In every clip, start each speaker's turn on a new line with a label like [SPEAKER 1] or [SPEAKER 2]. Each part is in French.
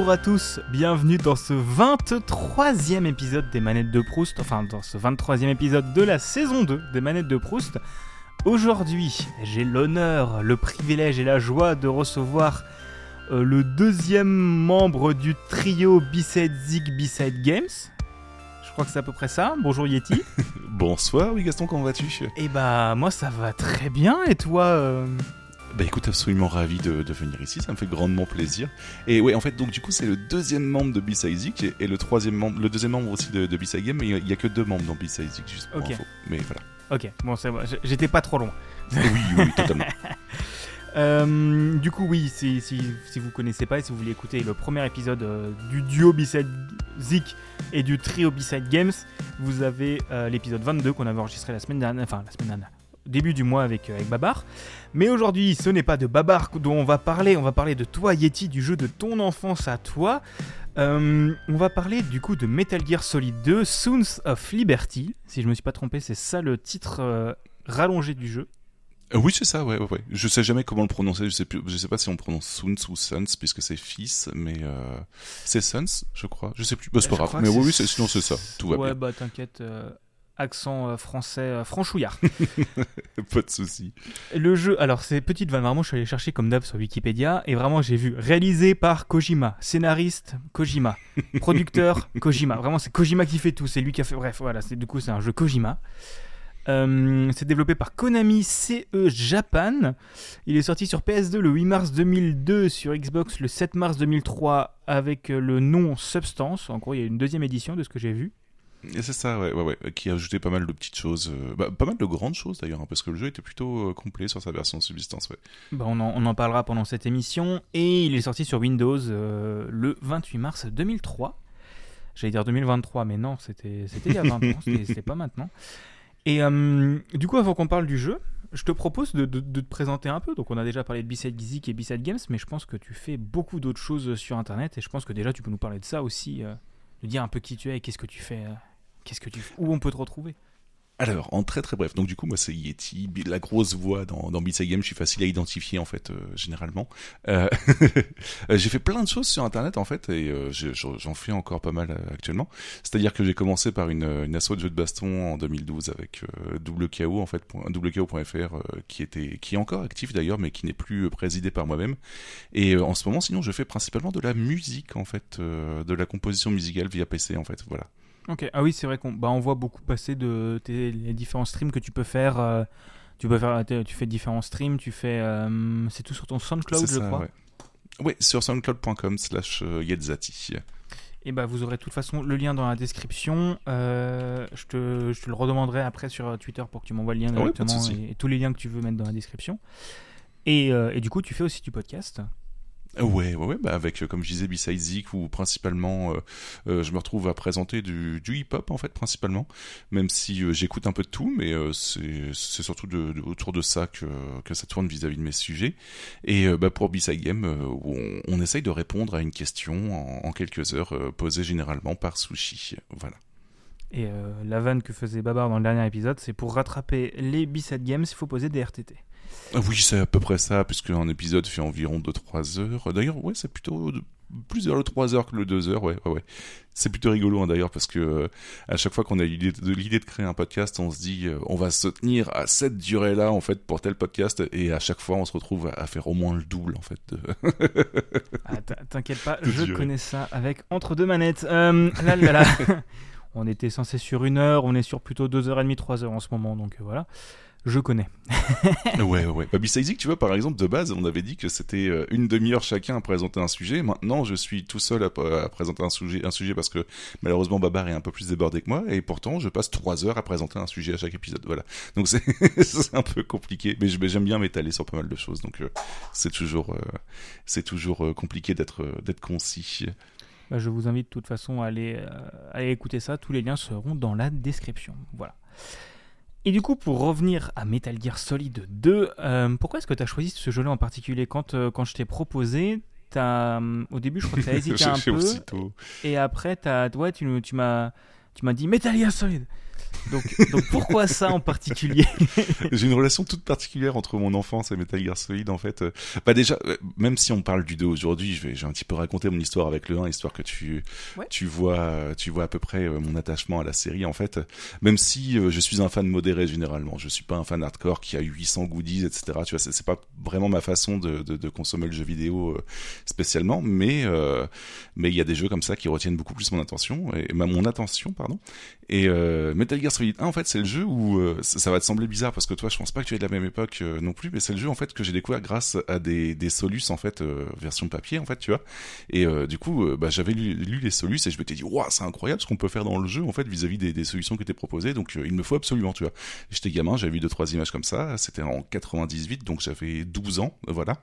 [SPEAKER 1] bonjour à tous, bienvenue dans ce 23e épisode des Manettes de Proust, enfin dans ce 23e épisode de la saison 2 des Manettes de Proust. Aujourd'hui, j'ai l'honneur, le privilège et la joie de recevoir euh, le deuxième membre du trio B-Side Zig B-Side Games. Je crois que c'est à peu près ça. Bonjour Yeti.
[SPEAKER 2] Bonsoir, oui Gaston, comment vas-tu?
[SPEAKER 1] Et bah moi ça va très bien et toi euh
[SPEAKER 2] Bah écoute, absolument ravi de, de venir ici, ça me fait grandement plaisir. Et ouais, en fait, donc du coup, c'est le deuxième membre de B-Side Zik et, et le troisième membre, le deuxième membre aussi de, de B-Side Game, mais il y a que deux membres dans B-Side Zik, juste pour
[SPEAKER 1] Ok.
[SPEAKER 2] info. Mais voilà.
[SPEAKER 1] Ok, bon c'est bon, j'étais pas trop loin.
[SPEAKER 2] oui, oui, totalement.
[SPEAKER 1] Euh, du coup, oui, si, si, si vous connaissez pas et si vous voulez écouter le premier épisode euh, du duo B-Side Zik et du trio B-Side Games, vous avez euh, l'épisode 22 qu'on avait enregistré la semaine dernière, enfin la semaine dernière, début du mois avec, euh, avec Babar. Mais aujourd'hui, ce n'est pas de Babar dont on va parler, on va parler de toi, Yeti, du jeu de ton enfance à toi. Euh, on va parler du coup de Metal Gear Solid 2, Sons of Liberty. Si je me suis pas trompé, c'est ça le titre euh, rallongé du jeu.
[SPEAKER 2] Oui, c'est ça, ouais, ouais, ouais. Je sais jamais comment le prononcer, je sais, plus, je sais pas si on prononce Sons ou Sons, puisque c'est fils, mais euh, c'est Sons, je crois. Je sais plus, bah, c'est pas grave. Mais oui, sinon c'est ça, tout va
[SPEAKER 1] ouais, bah t'inquiète, euh, accent euh, français euh, franchouillard.
[SPEAKER 2] pas de souci.
[SPEAKER 1] le jeu, alors c'est petite vanne, vraiment je suis allé chercher comme d'hab sur Wikipédia et vraiment j'ai vu réalisé par Kojima, scénariste Kojima, producteur Kojima. Vraiment c'est Kojima qui fait tout, c'est lui qui a fait. Bref, voilà, c'est du coup c'est un jeu Kojima. Euh, c'est développé par Konami CE Japan. Il est sorti sur PS2 le 8 mars 2002, sur Xbox le 7 mars 2003 avec le nom Substance. En gros, il y a une deuxième édition de ce que j'ai vu.
[SPEAKER 2] Et c'est ça, ouais, ouais, ouais, qui a ajouté pas mal de petites choses, euh, bah, pas mal de grandes choses d'ailleurs, hein, parce que le jeu était plutôt euh, complet sur sa version Subsistance, ouais.
[SPEAKER 1] Bah, on, en, on en parlera pendant cette émission. Et il est sorti sur Windows euh, le 28 mars 2003. J'allais dire 2023, mais non, c'était c'était il y a 20 ans, c'était pas maintenant. Et euh, du coup, avant qu'on parle du jeu, je te propose de, de- de te présenter un peu. Donc, on a déjà parlé de B-Side Gizik et B-Side Games, mais je pense que tu fais beaucoup d'autres choses sur Internet. Et je pense que déjà, tu peux nous parler de ça aussi, de dire un peu qui tu es et qu'est-ce que tu fais. Qu'est-ce que tu Où on peut te retrouver?
[SPEAKER 2] Alors, en très très bref, donc du coup, moi c'est Yeti, la grosse voix dans, dans Beat Saber Game, je suis facile à identifier en fait, euh, généralement. Euh, j'ai fait plein de choses sur internet en fait, et euh, je- j'en fais encore pas mal actuellement. C'est-à-dire que j'ai commencé par une, une de jeux de baston en 2012 avec euh, Double KO en fait, euh, qui était, qui est encore actif d'ailleurs, mais qui n'est plus présidé par moi-même. Et en ce moment, sinon, je fais principalement de la musique en fait, de la composition musicale via PC en fait, voilà.
[SPEAKER 1] Ok, ah oui, c'est vrai qu'on bah, on voit beaucoup passer de tes, les différents streams que tu peux faire. euh, tu peux faire, tu fais différents streams, tu fais, euh, c'est tout sur ton SoundCloud, je crois.
[SPEAKER 2] ouais. Ouais, sur soundcloud.com slash euh, Yetzati.
[SPEAKER 1] Et bah vous aurez de toute façon le lien dans la description. Euh, je te, je te le redemanderai après sur Twitter pour que tu m'envoies le lien
[SPEAKER 2] Ah ouais, pas de
[SPEAKER 1] directement
[SPEAKER 2] souci.
[SPEAKER 1] et, et tous les liens que tu veux mettre dans la description. Et, euh, et du coup, tu fais aussi du podcast.
[SPEAKER 2] Euh, Ouais, ouais, ouais, bah avec, euh, comme je disais, Beside Zik, où principalement, euh, euh, je me retrouve à présenter du, hip-hop, en fait, principalement, même si j'écoute un peu de tout, mais c'est surtout autour de ça que, ça tourne vis-à-vis de mes sujets. Et bah, pour Beside Game, on, on essaye de répondre à une question en, en quelques heures, posée généralement par Sushi. Voilà.
[SPEAKER 1] Et euh, la vanne que faisait Babar dans le dernier épisode, c'est pour rattraper les B-Side Games, il faut poser des RTT.
[SPEAKER 2] Ah Oui, c'est à peu près ça, puisque un épisode fait environ 2-3 heures. D'ailleurs, ouais, c'est plutôt de- plus vers le 3 heures que le 2 heures, ouais, ouais, ouais. C'est plutôt rigolo, hein, d'ailleurs, parce que euh, à chaque fois qu'on a l'idée de, l'idée de créer un podcast, on se dit, euh, on va se tenir à cette durée-là, en fait, pour tel podcast, et à chaque fois, on se retrouve à, à faire au moins le double, en fait. de-
[SPEAKER 1] Ah, t'in- T'inquiète pas,
[SPEAKER 2] Toute
[SPEAKER 1] je
[SPEAKER 2] durée.
[SPEAKER 1] connais ça avec entre deux manettes. Euh, là, là, là. on était censé sur une heure, on est sur plutôt deux heures et demie, trois heures en ce moment, donc euh, voilà. Je connais.
[SPEAKER 2] ouais, ouais. Bah, tu vois, par exemple, de base, on avait dit que c'était euh, une demi-heure chacun à présenter un sujet. Maintenant, je suis tout seul à, présenter un sujet, un sujet parce que malheureusement Babar est un peu plus débordé que moi, et pourtant, je passe trois heures à présenter un sujet à chaque épisode. Voilà. Donc c'est un peu compliqué, mais j'aime bien m'étaler sur pas mal de choses. Donc euh, c'est toujours, c'est toujours compliqué d'être, d'être concis.
[SPEAKER 1] Bah, je vous invite de toute façon à aller, euh, à aller écouter ça. Tous les liens seront dans la description. Voilà. Et du coup, pour revenir à Metal Gear Solid 2, euh, pourquoi est-ce que tu as choisi ce jeu-là en particulier quand, euh, quand je t'ai proposé hum, Au début, je crois que tu as hésité un peu.
[SPEAKER 2] aussitôt.
[SPEAKER 1] Et après, t'as, ouais, tu, tu m'as dit Metal Gear Solid. Donc, donc pourquoi ça en particulier?
[SPEAKER 2] J'ai une relation toute particulière entre mon enfance et Metal Gear Solid en fait. Bah déjà, euh, même si on parle du 2 aujourd'hui, je vais, j'ai un petit peu raconter mon histoire avec le 1, histoire que tu,
[SPEAKER 1] Ouais.
[SPEAKER 2] tu vois, tu vois à peu près euh, mon attachement à la série en fait. Même si euh, je suis un fan modéré généralement, je suis pas un fan hardcore qui a 800 goodies, etc. Tu vois, c'est, c'est pas vraiment ma façon de, de, de consommer le jeu vidéo euh, spécialement, mais euh, mais il y a des jeux comme ça qui retiennent beaucoup plus mon attention et ma mon attention pardon. Et euh, Metal Solid 1 en fait c'est le jeu où euh, ça, va te sembler bizarre parce que toi je pense pas que tu es de la même époque euh, non plus, mais c'est le jeu en fait que j'ai découvert grâce à des des solus en fait euh, version papier en fait tu vois. Et du coup bah, j'avais lu, les solus et je m'étais dit waouh c'est incroyable ce qu'on peut faire dans le jeu en fait vis-à-vis des, solutions qui étaient proposées donc il me faut absolument tu vois. J'étais gamin j'avais vu deux trois images comme ça, c'était en 98 donc j'avais 12 ans voilà.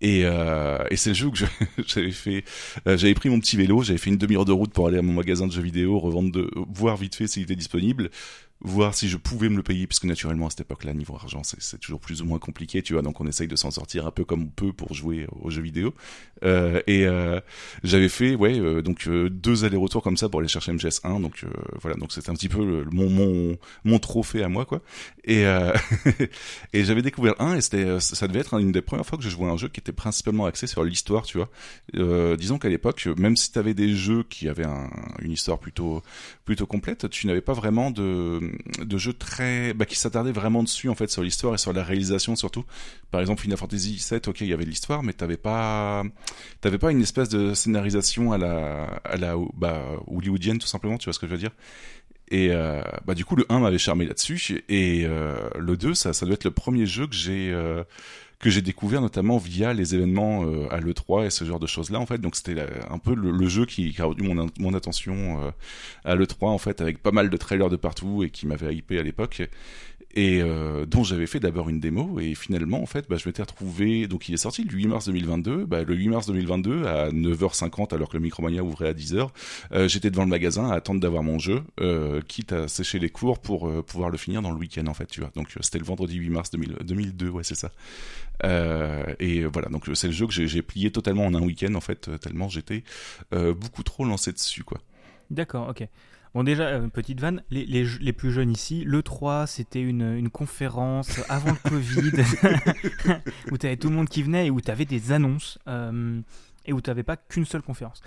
[SPEAKER 2] Et, euh, et c'est le jeu que j'avais fait. euh, j'avais pris mon petit vélo, j'avais fait une demi-heure de route pour aller à mon magasin de jeux vidéo, revendre de, voir vite fait s'il était disponible, voir si je pouvais me le payer, puisque naturellement à cette époque-là, niveau argent, c'est toujours plus ou moins compliqué, tu vois. Donc on essaye de s'en sortir un peu comme on peut pour jouer aux jeux vidéo. Euh, et euh, j'avais fait, ouais, euh, donc deux allers-retours comme ça pour aller chercher MGS1. Donc voilà, donc c'était un petit peu mon mon mon trophée à moi, quoi. Et et j'avais découvert un et ça devait être une des premières fois que je jouais à un jeu qui était principalement axé sur l'histoire tu vois disons qu'à l'époque même si tu avais des jeux qui avaient un- une histoire plutôt plutôt complète tu n'avais pas vraiment de de jeux très bah, qui s'attardaient vraiment dessus en fait sur l'histoire et sur la réalisation surtout. Par exemple Final Fantasy VII ok il y avait l'histoire mais t'avais pas t'avais pas une espèce de scénarisation à la à la bah, hollywoodienne tout simplement tu vois ce que je veux dire. Et euh, bah du coup le 1 m'avait charmé là-dessus et euh, le 2 ça ça doit être le premier jeu que j'ai euh, que j'ai découvert notamment via les événements euh, à l'E3 et ce genre de choses-là en fait. Donc c'était un peu le, jeu qui, qui a retenu mon, mon attention euh, à l'E3 en fait avec pas mal de trailers de partout et qui m'avait hypé à l'époque et euh, dont j'avais fait d'abord une démo. Et finalement en fait bah, je m'étais retrouvé donc il est sorti le 8 mars 2022 bah, le 8 mars 2022 à 9h50 alors que le Micromania ouvrait à 10h euh, j'étais devant le magasin à attendre d'avoir mon jeu euh, quitte à sécher les cours pour pouvoir le finir dans le week-end en fait tu vois. Donc c'était le vendredi 8 mars 2000 2002 ouais c'est ça. Et voilà. Donc c'est le jeu que j'ai plié totalement en un week-end en fait tellement j'étais beaucoup trop lancé dessus quoi.
[SPEAKER 1] D'accord, ok. Bon, déjà, euh, petite vanne, les, les, les plus jeunes ici, l'E3, c'était une, une conférence avant le Covid, où tu avais tout le monde qui venait et où tu avais des annonces, euh, et où tu n'avais pas qu'une seule conférence.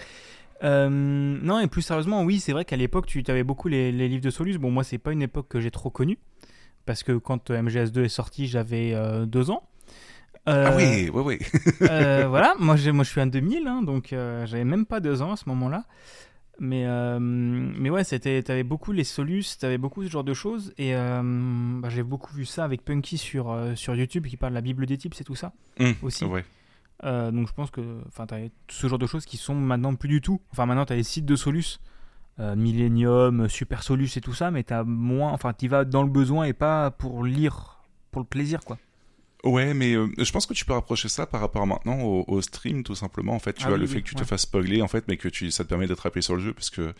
[SPEAKER 1] Euh, non, et plus sérieusement, oui, c'est vrai qu'à l'époque, tu avais beaucoup les, les livres de Solus. Bon, moi, c'est pas une époque que j'ai trop connue, parce que quand euh, MGS2 est sorti, j'avais euh, deux ans. Euh,
[SPEAKER 2] ah oui ouais
[SPEAKER 1] euh, voilà, moi, moi je suis un 2000, hein, donc euh, j'avais même pas deux ans à ce moment-là. Mais, euh, mais ouais, c'était, t'avais beaucoup les solus, t'avais beaucoup ce genre de choses. Et euh, bah, j'ai beaucoup vu ça avec Punky sur, euh, sur YouTube qui parle de la Bible des types, c'est tout ça.
[SPEAKER 2] Hum,
[SPEAKER 1] aussi.
[SPEAKER 2] ouais
[SPEAKER 1] Euh, donc je pense que t'avais ce genre de choses qui sont maintenant plus du tout. Enfin, maintenant t'as les sites de solus, Millennium, Super Solus et tout ça, mais t'as moins. Enfin, t'y vas dans le besoin et pas pour lire, pour le plaisir, quoi.
[SPEAKER 2] Ouais, mais euh, je pense que tu peux rapprocher ça par rapport à maintenant au, au stream, tout simplement. En fait, tu
[SPEAKER 1] Ah
[SPEAKER 2] vois,
[SPEAKER 1] oui,
[SPEAKER 2] le
[SPEAKER 1] oui,
[SPEAKER 2] fait que tu te fasses spoiler, en fait, mais que tu, ça te permet d'attraper sur le jeu, parce que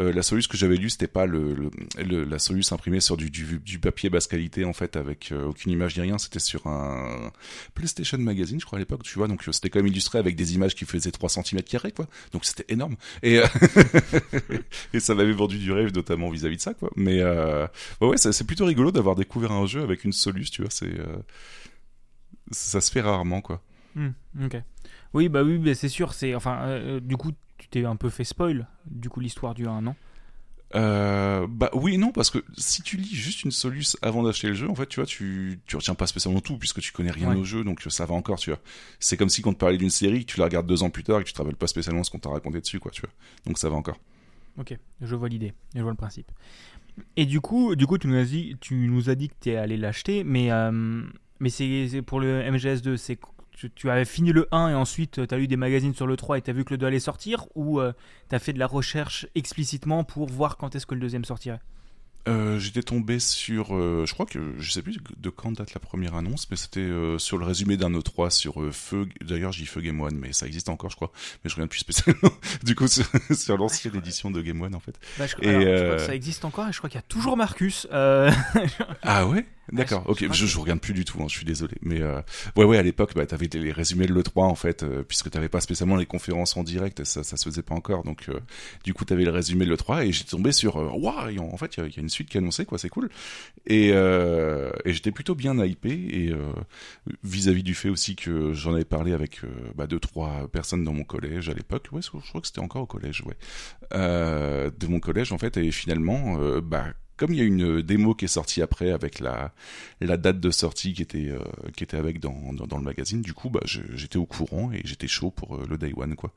[SPEAKER 2] euh, la soluce que j'avais lue, c'était pas le, le, le- la soluce imprimée sur du, du, du papier basse qualité, en fait, avec euh, aucune image ni rien. C'était sur un PlayStation Magazine, je crois à l'époque, tu vois. Donc euh, c'était quand même illustré avec des images qui faisaient 3 cm carrés, quoi. Donc c'était énorme. Et euh, et ça m'avait vendu du rêve, notamment vis-à-vis de ça, quoi. Mais euh, ouais, ouais, c'est plutôt rigolo d'avoir découvert un jeu avec une soluce, tu vois. C'est euh, ça se fait rarement, quoi.
[SPEAKER 1] Hmm, ok. Oui, bah oui, bah c'est sûr. C'est enfin, euh, du coup, tu t'es un peu fait spoil. Du coup, l'histoire du 1, non
[SPEAKER 2] Euh, bah oui et non parce que si tu lis juste une soluce avant d'acheter le jeu en fait tu vois tu tu retiens pas spécialement tout puisque tu connais rien
[SPEAKER 1] Ouais.
[SPEAKER 2] au jeu donc ça va encore tu vois c'est comme si quand on te parlait d'une série que tu la regardes deux ans plus tard et que tu te rappelles pas spécialement ce qu'on t'a raconté dessus quoi tu vois donc ça va encore
[SPEAKER 1] Ok, je vois l'idée, je vois le principe. Et du coup, du coup, tu nous as dit, tu nous as dit que t'es allé l'acheter, mais euh, mais c'est pour le MGS2, c'est tu, tu avais fini le 1 et ensuite tu as lu des magazines sur le 3 et tu as vu que le 2 allait sortir ou tu as fait de la recherche explicitement pour voir quand est-ce que le deuxième sortirait?
[SPEAKER 2] Euh, j'étais tombé sur, euh, je crois que je sais plus de quand date la première annonce, mais c'était euh, sur le résumé d'un E3 sur euh, Feu. D'ailleurs, j'ai Feu Game One, mais ça existe encore, je crois. Mais je reviens plus spécialement. du coup, sur, sur l'ancienne édition de Game One, en fait.
[SPEAKER 1] bah, je,
[SPEAKER 2] Et,
[SPEAKER 1] alors, je crois
[SPEAKER 2] euh,
[SPEAKER 1] que ça existe encore et je crois qu'il y a toujours Marcus. euh,
[SPEAKER 2] Ah ouais? D'accord,
[SPEAKER 1] je-
[SPEAKER 2] ok,
[SPEAKER 1] je
[SPEAKER 2] je, regarde plus du tout, hein, je suis désolé. Mais euh, ouais, ouais, à l'époque, bah, t'avais les résumés de l'E3 en fait, euh, puisque t'avais pas spécialement les conférences en direct, ça, ça se faisait pas encore. Donc, euh, du coup, t'avais le résumé de l'E3 et j'étais tombé sur, euh, waouh, en fait, il y, a- il y a une suite qui est annoncée, quoi, c'est cool. Et, euh, et j'étais plutôt bien hypé et euh, vis-à-vis du fait aussi que j'en avais parlé avec bah, deux, trois personnes dans mon collège à l'époque. Ouais, je crois que c'était encore au collège, ouais. Euh, de mon collège en fait, et finalement, bah comme il y a une démo qui est sortie après avec la, la date de sortie qui était, euh, qui était avec dans, dans, dans le magazine, du coup, bah, j'étais au courant et j'étais chaud pour euh, le day one, quoi.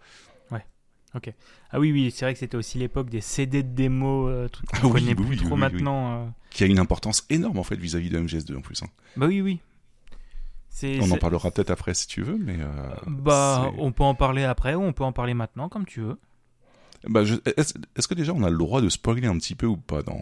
[SPEAKER 1] Ah oui, oui, c'est vrai que c'était aussi l'époque des CD de démo, euh, trucs qu'on
[SPEAKER 2] Ah oui,
[SPEAKER 1] connaît
[SPEAKER 2] oui,
[SPEAKER 1] plus
[SPEAKER 2] oui,
[SPEAKER 1] trop maintenant. euh.
[SPEAKER 2] Qui a une importance énorme, en fait, vis-à-vis de MGS2 en plus. hein.
[SPEAKER 1] Bah oui, oui.
[SPEAKER 2] On en parlera peut-être après si tu veux, mais. euh,
[SPEAKER 1] Bah, on peut en parler après ou on peut en parler maintenant, comme tu veux.
[SPEAKER 2] Bah, est-ce que déjà on a le droit de spoiler un petit peu ou pas dans,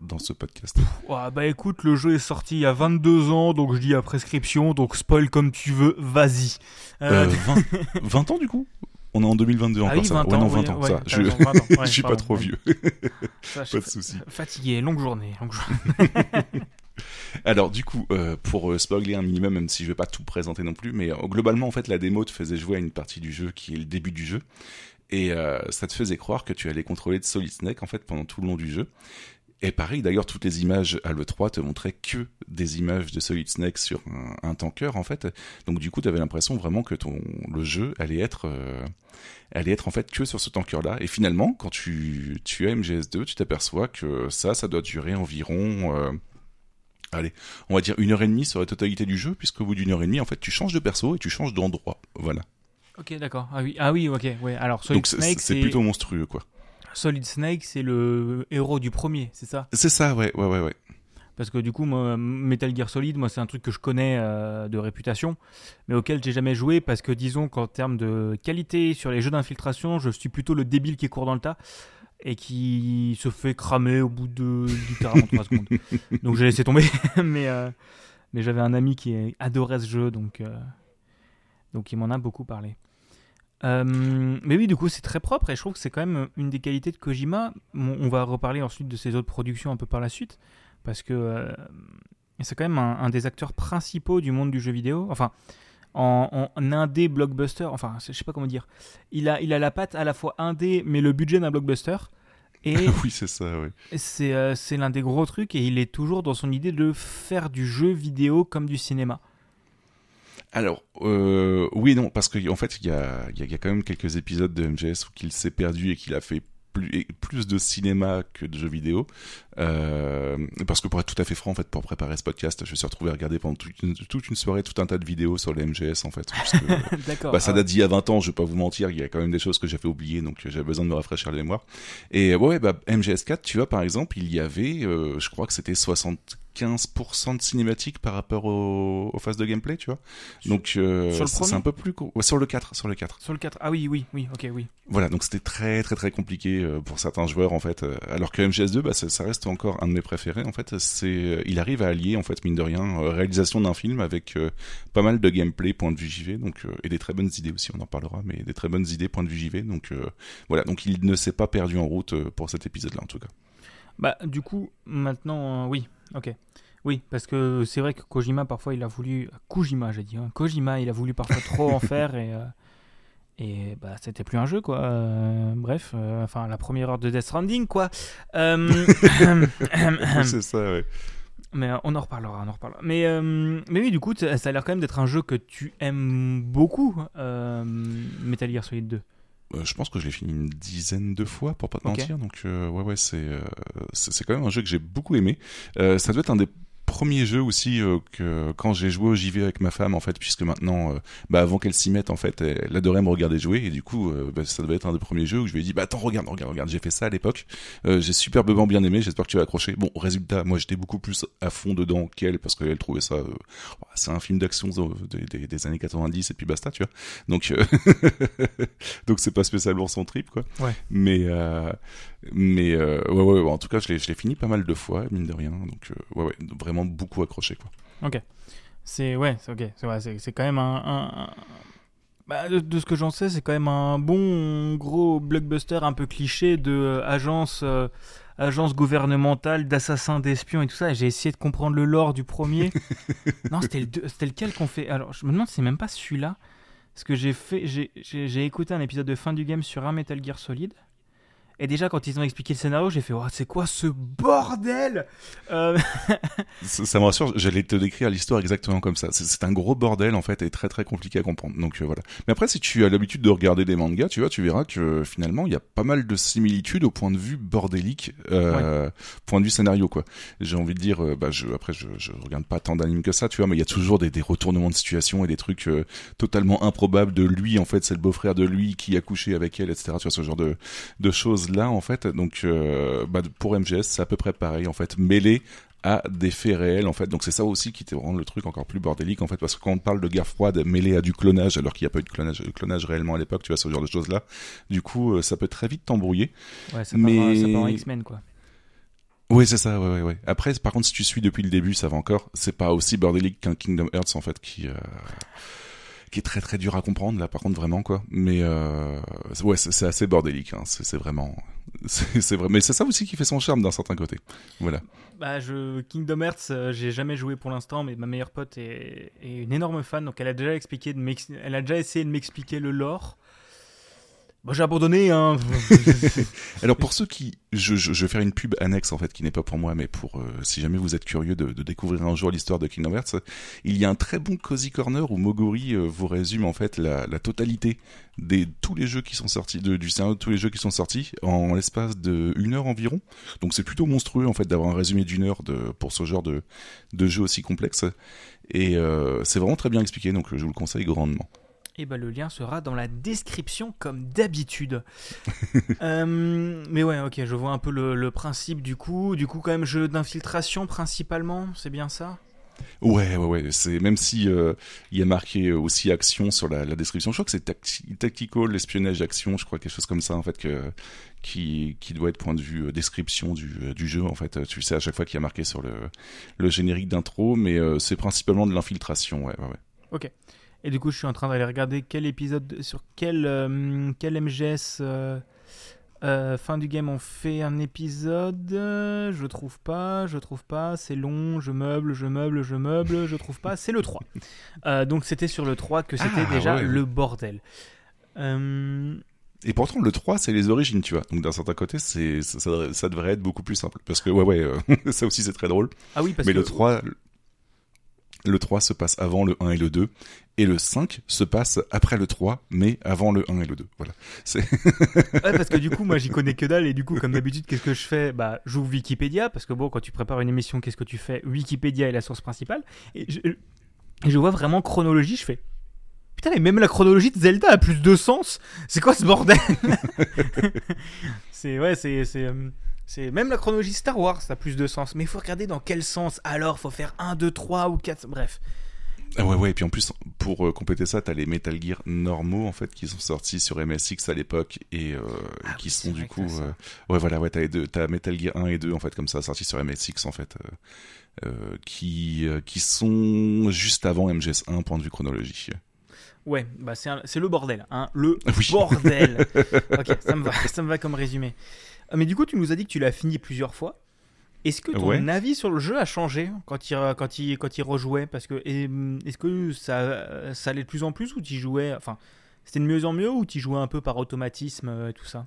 [SPEAKER 2] dans ce podcast?
[SPEAKER 1] Bah écoute, le jeu est sorti il y a 22 ans, donc je dis à prescription, donc spoil comme tu veux, vas-y. Euh,
[SPEAKER 2] Euh, 20, 20 ans du coup? On est en 2022
[SPEAKER 1] ah
[SPEAKER 2] encore
[SPEAKER 1] oui,
[SPEAKER 2] ça.
[SPEAKER 1] 20
[SPEAKER 2] ouais,
[SPEAKER 1] ans,
[SPEAKER 2] non,
[SPEAKER 1] oui,
[SPEAKER 2] 20 ans,
[SPEAKER 1] ouais,
[SPEAKER 2] ça. Je,
[SPEAKER 1] raison, 20 ans, ouais,
[SPEAKER 2] je suis pas trop
[SPEAKER 1] ouais.
[SPEAKER 2] vieux.
[SPEAKER 1] Ça,
[SPEAKER 2] Pas de
[SPEAKER 1] suis
[SPEAKER 2] souci.
[SPEAKER 1] Fatigué, longue journée. longue journée.
[SPEAKER 2] Alors du coup, euh, pour euh, spoiler un minimum, même si je vais pas tout présenter non plus, mais euh, globalement en fait la démo te faisait jouer à une partie du jeu qui est le début du jeu, et euh, ça te faisait croire que tu allais contrôler de Solid Snake en fait pendant tout le long du jeu. Et pareil, d'ailleurs, toutes les images à l'E3 te montraient que des images de Solid Snake sur un, un tanker, en fait. Donc, du coup, tu avais l'impression vraiment que ton, le jeu allait être, euh, allait être, en fait, que sur ce tanker-là. Et finalement, quand tu, tu as MGS2, tu t'aperçois que ça, ça doit durer environ, euh, allez, on va dire une heure et demie sur la totalité du jeu, puisqu'au bout d'une heure et demie, en fait, tu changes de perso et tu changes d'endroit. Voilà.
[SPEAKER 1] Ok, d'accord. Ah oui, ah oui, ok. Ouais. Alors Solid
[SPEAKER 2] Donc,
[SPEAKER 1] Snake,
[SPEAKER 2] c'est
[SPEAKER 1] c'est
[SPEAKER 2] plutôt monstrueux, quoi.
[SPEAKER 1] Solid Snake, c'est le héros du premier, c'est ça?
[SPEAKER 2] C'est ça, ouais, ouais, ouais, ouais.
[SPEAKER 1] Parce que du coup, moi, Metal Gear Solid, moi, c'est un truc que je connais euh, de réputation, mais auquel j'ai jamais joué parce que, disons qu'en termes de qualité sur les jeux d'infiltration, je suis plutôt le débile qui court dans le tas et qui se fait cramer au bout de littéralement 3 secondes. Donc j'ai laissé tomber, mais, euh, mais j'avais un ami qui adorait ce jeu, donc, euh, donc il m'en a beaucoup parlé. Euh, mais oui, du coup, c'est très propre et je trouve que c'est quand même une des qualités de Kojima. On, va reparler ensuite de ses autres productions un peu par la suite, parce que euh, c'est quand même un, un des acteurs principaux du monde du jeu vidéo. Enfin, en, en indé blockbuster, enfin, je sais pas comment dire. Il a, il a la patte à la fois indé, mais le budget d'un blockbuster. Et
[SPEAKER 2] oui, c'est ça,
[SPEAKER 1] c'est euh, c'est l'un des gros trucs, et il est toujours dans son idée de faire du jeu vidéo comme du cinéma.
[SPEAKER 2] Alors, euh, oui et non, parce qu'en en fait, il y a, il y, a, y a quand même quelques épisodes de MGS où il s'est perdu et qu'il a fait plus, plus de cinéma que de jeux vidéo. Euh, parce que pour être tout à fait franc, en fait, pour préparer ce podcast, je me suis retrouvé à regarder pendant toute une, toute une soirée tout un tas de vidéos sur les MGS, en fait. Que,
[SPEAKER 1] D'accord.
[SPEAKER 2] bah, ça
[SPEAKER 1] Ah
[SPEAKER 2] date d'il y a 20 ans, je vais pas vous mentir, il y a quand même des choses que j'avais oubliées, donc j'avais besoin de me rafraîchir la mémoire. Et ouais, bah, MGS4, tu vois, par exemple, il y avait, euh, je crois que c'était 75% de cinématique par rapport aux, aux phases de gameplay, tu vois. Donc, euh,
[SPEAKER 1] Sur le
[SPEAKER 2] c'est un peu plus court. Ouais, sur le 4, sur le 4.
[SPEAKER 1] Sur le 4. Ah oui, oui, oui, ok, oui.
[SPEAKER 2] Voilà, donc c'était très très très compliqué euh, pour certains joueurs en fait. euh, Alors que MGS2, bah, ça, ça reste encore un de mes préférés en fait. C'est, il arrive à allier en fait mine de rien réalisation d'un film avec euh, pas mal de gameplay, point de vue JV, donc euh, et des très bonnes idées aussi. On en parlera, mais des très bonnes idées, point de vue JV. Donc voilà, donc il ne s'est pas perdu en route pour cet épisode-là en tout cas.
[SPEAKER 1] Bah, du coup, maintenant, euh, oui, ok. Oui, parce que c'est vrai que Kojima, parfois, il a voulu. Kojima, j'ai dit. hein. Kojima, il a voulu parfois trop en faire et. euh, Et bah, c'était plus un jeu, quoi. Euh, bref, enfin, la première heure de Death Stranding, quoi.
[SPEAKER 2] C'est ça, ouais.
[SPEAKER 1] mais on en reparlera, on en reparlera. Mais, mais oui, du coup, ça a l'air quand même d'être un jeu que tu aimes beaucoup, Metal Gear Solid 2.
[SPEAKER 2] Euh, je pense que je l'ai fini une dizaine de fois pour pas te mentir donc euh, ouais ouais c'est euh, c'est quand même un jeu que j'ai beaucoup aimé. Euh, ça doit être un des premiers jeux aussi euh, que quand j'ai joué au JV avec ma femme en fait puisque maintenant euh, bah avant qu'elle s'y mette en fait elle adorait me regarder jouer. Et du coup euh, bah, ça devait être un des premiers jeux où je lui ai dit bah attends regarde regarde regarde j'ai fait ça à l'époque. J'ai superbement bien aimé j'espère que tu vas accrocher. Bon résultat moi j'étais beaucoup plus à fond dedans qu'elle parce qu'elle trouvait ça euh, c'est un film d'action des, des- des années 90 et puis basta tu vois. Donc donc c'est pas spécialement son trip quoi.
[SPEAKER 1] Ouais.
[SPEAKER 2] mais mais ouais, ouais, ouais, en tout cas je l'ai je l'ai fini pas mal de fois mine de rien. Donc ouais ouais vraiment beaucoup accroché quoi
[SPEAKER 1] C'est ouais, c'est ok, c'est ouais, quand même un, un- un- bah, de, de ce que j'en sais, c'est quand même un bon gros blockbuster un peu cliché de euh, agence euh, agence gouvernementale, d'assassins, d'espions et tout ça. J'ai essayé de comprendre le lore du premier. non, c'était le, lequel qu'on fait? Alors, je me demande si c'est même pas celui-là. Parce que j'ai fait, j'ai écouté un épisode de fin du game sur un Metal Gear Solid. Et déjà, quand ils ont expliqué le scénario, j'ai fait oh, c'est quoi ce bordel
[SPEAKER 2] euh, ça, me rassure, j'allais te décrire l'histoire exactement comme ça. C'est un gros bordel en fait et très très compliqué à comprendre. Donc euh, voilà. Mais après, si tu as l'habitude de regarder des mangas, tu vois, tu verras que finalement, il y a pas mal de similitudes au point de vue bordélique, euh, point de vue scénario quoi. J'ai envie de dire, bah je, après, je, je regarde pas tant d'animes que ça, tu vois, mais il y a toujours des, des retournements de situation et des trucs totalement improbables de lui en fait, c'est le beau-frère de lui qui a couché avec elle, etc. Tu vois ce genre de, de choses là en fait. Donc euh, bah, pour MGS, c'est à peu près pareil en fait, mêlé à des faits réels en fait. Donc c'est ça aussi qui te rend le truc encore plus bordélique en fait parce que quand on parle de guerre froide mêlé à du clonage alors qu'il n'y a pas eu de clonage, clonage réellement à l'époque, tu vois ce genre de choses là. Du coup, euh, ça peut très vite t'embrouiller.
[SPEAKER 1] Ouais, ça Mais... part, X-Men quoi.
[SPEAKER 2] Oui, c'est ça, ouais, ouais, ouais. Après, par contre, si tu suis depuis le début, ça va encore. C'est pas aussi bordélique qu'un Kingdom Hearts, en fait, qui, euh, qui est très très dur à comprendre là par contre vraiment quoi. Mais euh, ouais c'est assez bordélique hein. c'est vraiment c'est vrai. Mais c'est ça aussi qui fait son charme d'un certain côté. Voilà.
[SPEAKER 1] Bah je Kingdom Hearts euh, j'ai jamais joué pour l'instant mais ma meilleure pote est, une énorme fan donc elle a déjà expliqué elle a déjà essayé de m'expliquer le lore moi j'ai abandonné. Hein.
[SPEAKER 2] Alors pour ceux qui, je, je, je, vais faire une pub annexe en fait qui n'est pas pour moi, mais pour euh, si jamais vous êtes curieux de, de découvrir un jour l'histoire de Kingdom Hearts, il y a un très bon cozy corner où Moguri euh, vous résume en fait la, la, totalité des tous les jeux qui sont sortis, de, du scénario tous les jeux qui sont sortis en l'espace de une heure environ. Donc c'est plutôt monstrueux en fait d'avoir un résumé d'une heure de pour ce genre de de jeu aussi complexe. Et euh, c'est vraiment très bien expliqué, donc je vous le conseille grandement.
[SPEAKER 1] Et ben, le lien sera dans la description comme d'habitude. Euh, mais ouais, ok, je vois un peu le, principe du coup. Du coup, quand même, jeu d'infiltration principalement, c'est bien ça?
[SPEAKER 2] Ouais, ouais, ouais. C'est même si euh, il y a marqué aussi action sur la, description. Je crois que c'est tactical, espionnage, action. Je crois quelque chose comme ça en fait que qui, qui doit être point de vue euh, description du, du jeu en fait. Tu sais à chaque fois qu'il y a marqué sur le, le générique d'intro, mais c'est principalement de l'infiltration. Ouais, ouais, ouais.
[SPEAKER 1] Ok. Et du coup, je suis en train d'aller regarder quel épisode, sur quel, euh, quel MGS euh, euh, fin du game on fait un épisode. Je trouve pas, je trouve pas, c'est long, je meuble, je meuble, je meuble, je trouve pas, c'est le 3. donc c'était sur le 3 que c'était ah, déjà le bordel.
[SPEAKER 2] Et pourtant, le 3, c'est les origines, tu vois. Donc, d'un certain côté, c'est, ça, ça, devrait être beaucoup plus simple. Parce que, ouais, ouais, ça aussi, c'est très drôle.
[SPEAKER 1] Ah oui, parce
[SPEAKER 2] Mais
[SPEAKER 1] le
[SPEAKER 2] 3, le 3 se passe avant le 1 et le 2 et le 5 se passe après le 3 mais avant le 1 et le 2 voilà
[SPEAKER 1] ouais, parce que du coup moi j'y connais que dalle et du coup comme d'habitude qu'est-ce que je fais? Bah j'ouvre Wikipédia parce que bon quand tu prépares une émission qu'est-ce que tu fais? Wikipédia est la source principale et je, je vois vraiment chronologie je fais Putain, mais même la chronologie de Zelda a plus de sens. C'est quoi ce bordel? C'est ouais, c'est euh, c'est même la chronologie Star Wars, a plus de sens. Mais il faut regarder dans quel sens. Alors, faut faire 1, 2, 3 ou 4. Bref.
[SPEAKER 2] Ah ouais, ouais, et puis en plus, pour euh, compléter ça, t'as les Metal Gear normaux, en fait, qui sont sortis sur MSX à l'époque et euh, ah qui sont du coup. Euh, ouais, voilà, ouais, t'as, deux, t'as Metal Gear 1 et 2, en fait, comme ça, sortis sur MSX, en fait, qui, qui sont juste avant MGS1, point de vue chronologie.
[SPEAKER 1] Ouais, bah c'est, c'est le bordel, hein, le bordel. ok, ça me va, ça me va comme résumé. Mais du coup, tu nous as dit que tu l'as fini plusieurs fois. Est-ce que ton avis sur le jeu a changé quand il, quand il, quand il rejouait? Parce que est-ce que ça, ça allait de plus en plus ou tu jouais Enfin, c'était de mieux en mieux ou tu jouais un peu par automatisme euh, et tout ça?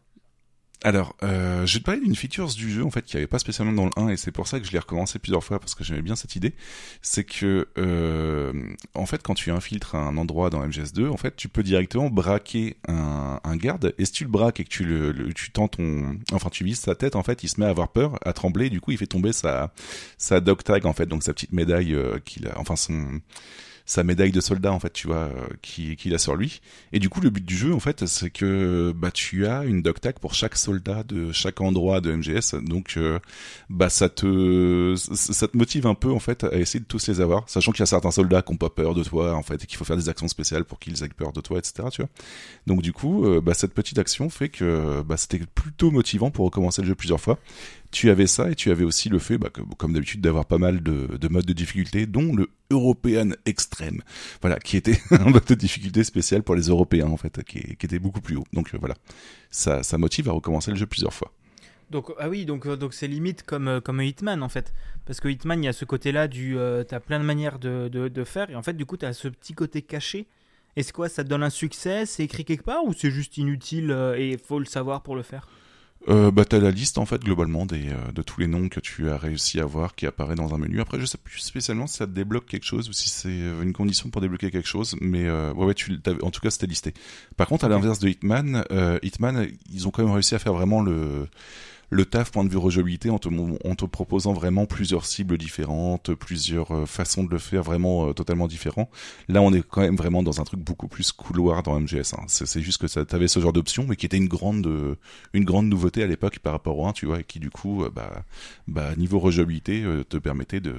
[SPEAKER 2] Alors, euh, je vais te parler d'une feature du jeu en fait qui avait pas spécialement dans le 1 et c'est pour ça que je l'ai recommencé plusieurs fois parce que j'aimais bien cette idée. C'est que euh, en fait quand tu infiltres un endroit dans MGS2, en fait tu peux directement braquer un, garde et si tu le braques et que tu le, ton, enfin tu vises sa tête en fait, il se met à avoir peur, à trembler, du coup il fait tomber sa sa dog tag en fait, donc sa petite médaille euh, qu'il a, enfin son sa médaille de soldat en fait tu vois euh, qui qu'il a sur lui. Et du coup le but du jeu en fait c'est que bah tu as une dog tag pour chaque soldat de chaque endroit de MGS donc euh, bah ça te ça te motive un peu en fait à essayer de tous les avoir sachant qu'il y a certains soldats qui ont pas peur de toi en fait et qu'il faut faire des actions spéciales pour qu'ils aient peur de toi etc tu vois. Donc du coup euh, bah cette petite action fait que bah c'était plutôt motivant pour recommencer le jeu plusieurs fois tu avais ça et tu avais aussi le fait, bah, comme d'habitude, d'avoir pas mal de, de, modes de difficulté, dont le European Extreme, voilà, qui était un mode de difficulté spécial pour les Européens en fait, qui, était beaucoup plus haut. Donc euh, voilà, ça, motive à recommencer le jeu plusieurs fois.
[SPEAKER 1] Donc, ah oui, donc euh, donc c'est limite comme, euh, comme Hitman en fait. Parce que Hitman, il y a ce côté-là du. euh, t'as plein de manières de, faire. Et en fait, du coup, t'as ce petit côté caché. Est-ce quoi Ça te donne un succès? C'est écrit quelque part Ou c'est juste inutile et faut le savoir pour le faire?
[SPEAKER 2] Euh, bah t'as la liste en fait globalement des euh, de tous les noms que tu as réussi à voir qui apparaît dans un menu. Après je sais plus spécialement si ça te débloque quelque chose ou si c'est euh, une condition pour débloquer quelque chose, mais euh, ouais ouais tu en tout cas c'était listé. Par contre à l'inverse de Hitman, euh, Hitman ils ont quand même réussi à faire vraiment le le taf point de vue rejouabilité en te, proposant vraiment plusieurs cibles différentes, plusieurs euh, façons de le faire vraiment euh, totalement différents. Là, on est quand même vraiment dans un truc beaucoup plus couloir dans MGS. hein. C'est juste que ça t'avais ce genre d'option, mais qui était une grande, euh, une grande nouveauté à l'époque par rapport au 1, tu vois, et qui du coup, bah, bah, niveau rejouabilité, te permettait de,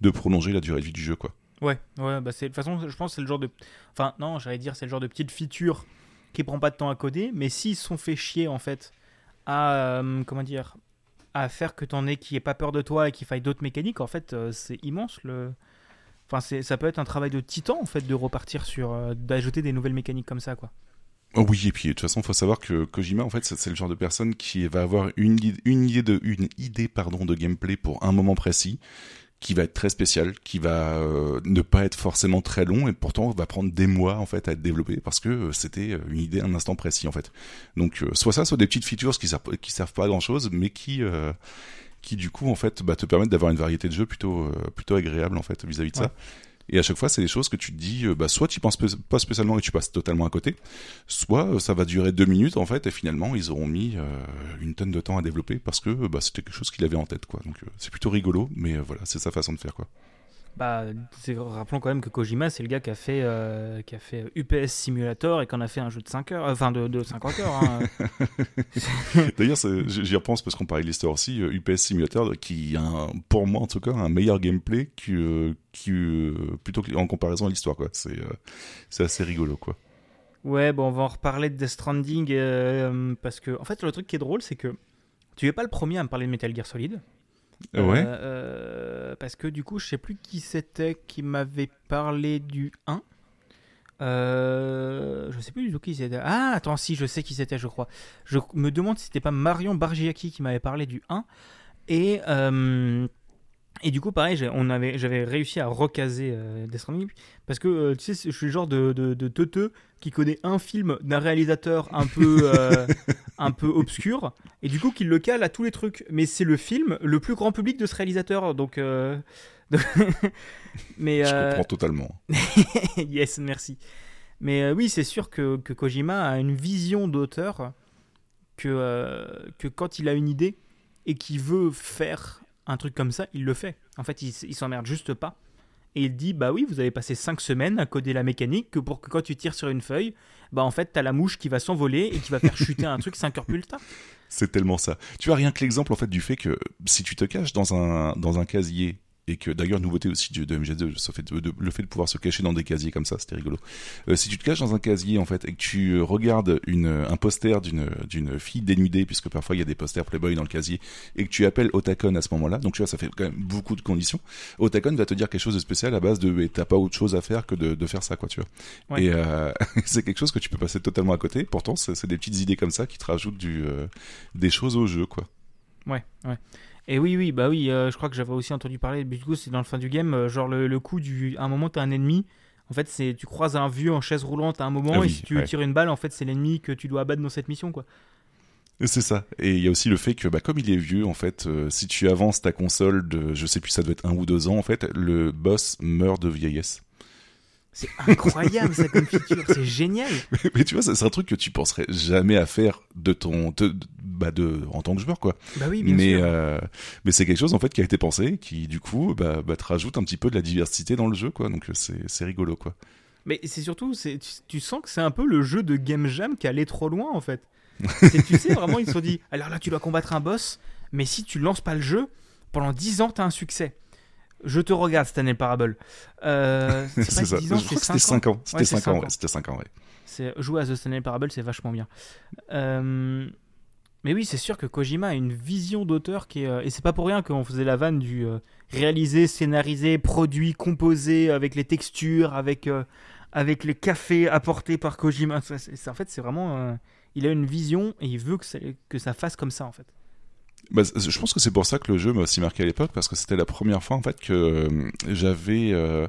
[SPEAKER 2] de prolonger la durée de vie du jeu, quoi.
[SPEAKER 1] Ouais, ouais, bah c'est de façon, je pense c'est le genre de. Enfin, non, j'allais dire, c'est le genre de petite feature qui prend pas de temps à coder, mais s'ils sont fait chier en fait à. euh, comment dire À faire que t'en aies qui ait pas peur de toi et qu'il faille d'autres mécaniques, en fait, euh, c'est immense le. Enfin, ça peut être un travail de titan en fait de repartir sur. euh, d'ajouter des nouvelles mécaniques comme ça, quoi.
[SPEAKER 2] Oh oui, et puis de toute façon, faut savoir que Kojima, en fait, c'est le genre de personne qui va avoir une, une idée de une idée pardon de gameplay pour un moment précis, qui va être très spécial, qui va euh, ne pas être forcément très long et pourtant va prendre des mois en fait à être développé parce que euh, c'était euh, une idée un instant précis en fait. Donc euh, soit ça, soit des petites features qui servent servent pas à grand chose, mais qui euh, qui du coup en fait bah, te permettent d'avoir une variété de jeux plutôt plutôt agréable en fait vis-à-vis de ça. Et à chaque fois, c'est des choses que tu te dis, euh, bah, soit tu penses pas spécialement et tu passes totalement à côté, soit euh, ça va durer deux minutes en fait, et finalement ils auront mis euh, une tonne de temps à développer parce que bah, c'était quelque chose qu'il avait en tête, quoi. Donc c'est plutôt rigolo, mais voilà, c'est sa façon de faire, quoi.
[SPEAKER 1] Bah, rappelons quand même que Kojima, c'est le gars qui a fait, euh, qui a fait UPS Simulator et qui en a fait un jeu de 5 heures, euh, enfin de, de 50 heures. hein.
[SPEAKER 2] D'ailleurs, j'y repense parce qu'on parlait de l'histoire aussi, euh, UPS Simulator, qui a, un- pour moi en tout cas, un meilleur gameplay que, euh, qui, euh, plutôt que- en comparaison à l'histoire, quoi. C'est euh, c'est assez rigolo, quoi.
[SPEAKER 1] Ouais, bon, on va en reparler de Death Stranding euh, parce que, en fait, le truc qui est drôle, c'est que tu es pas le premier à me parler de Metal Gear Solid.
[SPEAKER 2] Ouais.
[SPEAKER 1] Euh, euh, parce que du coup, je sais plus qui c'était qui m'avait parlé du 1. Euh, je sais plus du tout qui c'était. Ah, attends, si, je sais qui c'était, je crois. Je me demande si c'était pas Marion Bargiaki qui m'avait parlé du 1. Et, euh, et du coup, pareil, j'avais réussi à recaser euh, Death Stranding. Parce que, euh, tu sais, je suis le genre de, de, de teuteux qui connaît un film d'un réalisateur un peu, euh, un peu obscur. Et du coup, qui le cale à tous les trucs. Mais c'est le film le plus grand public de ce réalisateur. Donc. euh, mais
[SPEAKER 2] Je comprends totalement.
[SPEAKER 1] yes, merci. Mais oui, c'est sûr que, que Kojima a une vision d'auteur que, que quand il a une idée et qu'il veut faire un truc comme ça, il le fait. En fait, il, il s'emmerde juste pas. Et il dit, bah oui, vous avez passé 5 semaines à coder la mécanique que pour que quand tu tires sur une feuille, bah en fait, t'as la mouche qui va s'envoler et qui va faire chuter un truc 5 heures plus tard.
[SPEAKER 2] C'est tellement ça. Tu as rien que l'exemple en fait du fait que si tu te caches dans un dans un casier et que d'ailleurs nouveauté aussi de, de MGS2, ça fait de- de- le fait de pouvoir se cacher dans des casiers comme ça, c'était rigolo. Euh, si tu te caches dans un casier en fait et que tu regardes une un poster d'une d'une fille dénudée puisque parfois il y a des posters Playboy dans le casier et que tu appelles Otakon à ce moment-là, donc tu vois ça fait quand même beaucoup de conditions. Otakon va te dire quelque chose de spécial à base de t'as pas autre chose à faire que de, de faire ça quoi, tu vois.
[SPEAKER 1] Ouais.
[SPEAKER 2] Et euh, c'est quelque chose que tu peux passer totalement à côté. Pourtant c'est c'est des petites idées comme ça qui te rajoutent du euh, des choses au jeu quoi.
[SPEAKER 1] Ouais, ouais. Et oui, oui, bah oui, euh, je crois que j'avais aussi entendu parler, du coup, c'est dans le fin du game, euh, genre le, le coup du. À un moment, t'as un ennemi. En fait, c'est tu croises un vieux en chaise roulante à un moment,
[SPEAKER 2] Ah
[SPEAKER 1] et si tu
[SPEAKER 2] ouais.
[SPEAKER 1] tires une balle, en fait, c'est l'ennemi que tu dois abattre dans cette mission, quoi.
[SPEAKER 2] Et C'est ça. Et il y a aussi le fait que, bah, comme il est vieux, en fait, euh, si tu avances ta console de, je sais plus, ça doit être un ou deux ans, en fait, le boss meurt de vieillesse.
[SPEAKER 1] C'est incroyable, ça, comme feature, c'est génial.
[SPEAKER 2] Mais tu vois, c'est un truc que tu penserais jamais à faire de ton, de, de- bah, de, en tant que joueur, quoi.
[SPEAKER 1] Bah oui, bien
[SPEAKER 2] mais,
[SPEAKER 1] sûr.
[SPEAKER 2] euh, mais c'est quelque chose, en fait, qui a été pensé, qui, du coup, bah, bah, te rajoute un petit peu de la diversité dans le jeu, quoi. Donc, euh, c'est, c'est rigolo, quoi.
[SPEAKER 1] Mais c'est surtout, c'est, tu, tu sens que c'est un peu le jeu de Game Jam qui allait trop loin, en fait. C'est- tu sais, vraiment, ils se sont dit, alors là, tu dois combattre un boss, mais si tu lances pas le jeu, pendant 10 ans, t'as un succès. Je te regarde, Stanley Parable. Euh, c'est
[SPEAKER 2] ça.
[SPEAKER 1] 10 ans,
[SPEAKER 2] je crois que c'était
[SPEAKER 1] 5 ans.
[SPEAKER 2] 5 ans. C'était
[SPEAKER 1] Ouais, c'est
[SPEAKER 2] 5 ans, ouais.
[SPEAKER 1] ans.
[SPEAKER 2] C'était 5 ans, ouais.
[SPEAKER 1] C'est jouer à The Stanley Parable, c'est vachement bien. Euh, Mais oui, c'est sûr que Kojima a une vision d'auteur qui est. euh, Et c'est pas pour rien qu'on faisait la vanne du euh, réalisé, scénarisé, produit, composé, avec les textures, avec, avec les cafés apportés par Kojima. Ça, c'est- c'est- en fait, c'est vraiment. Il a une vision et il veut que ça, que ça fasse comme ça, en fait.
[SPEAKER 2] Bah, je pense que c'est pour ça que le jeu m'a aussi marqué à l'époque, parce que c'était la première fois en fait que euh, j'avais. euh,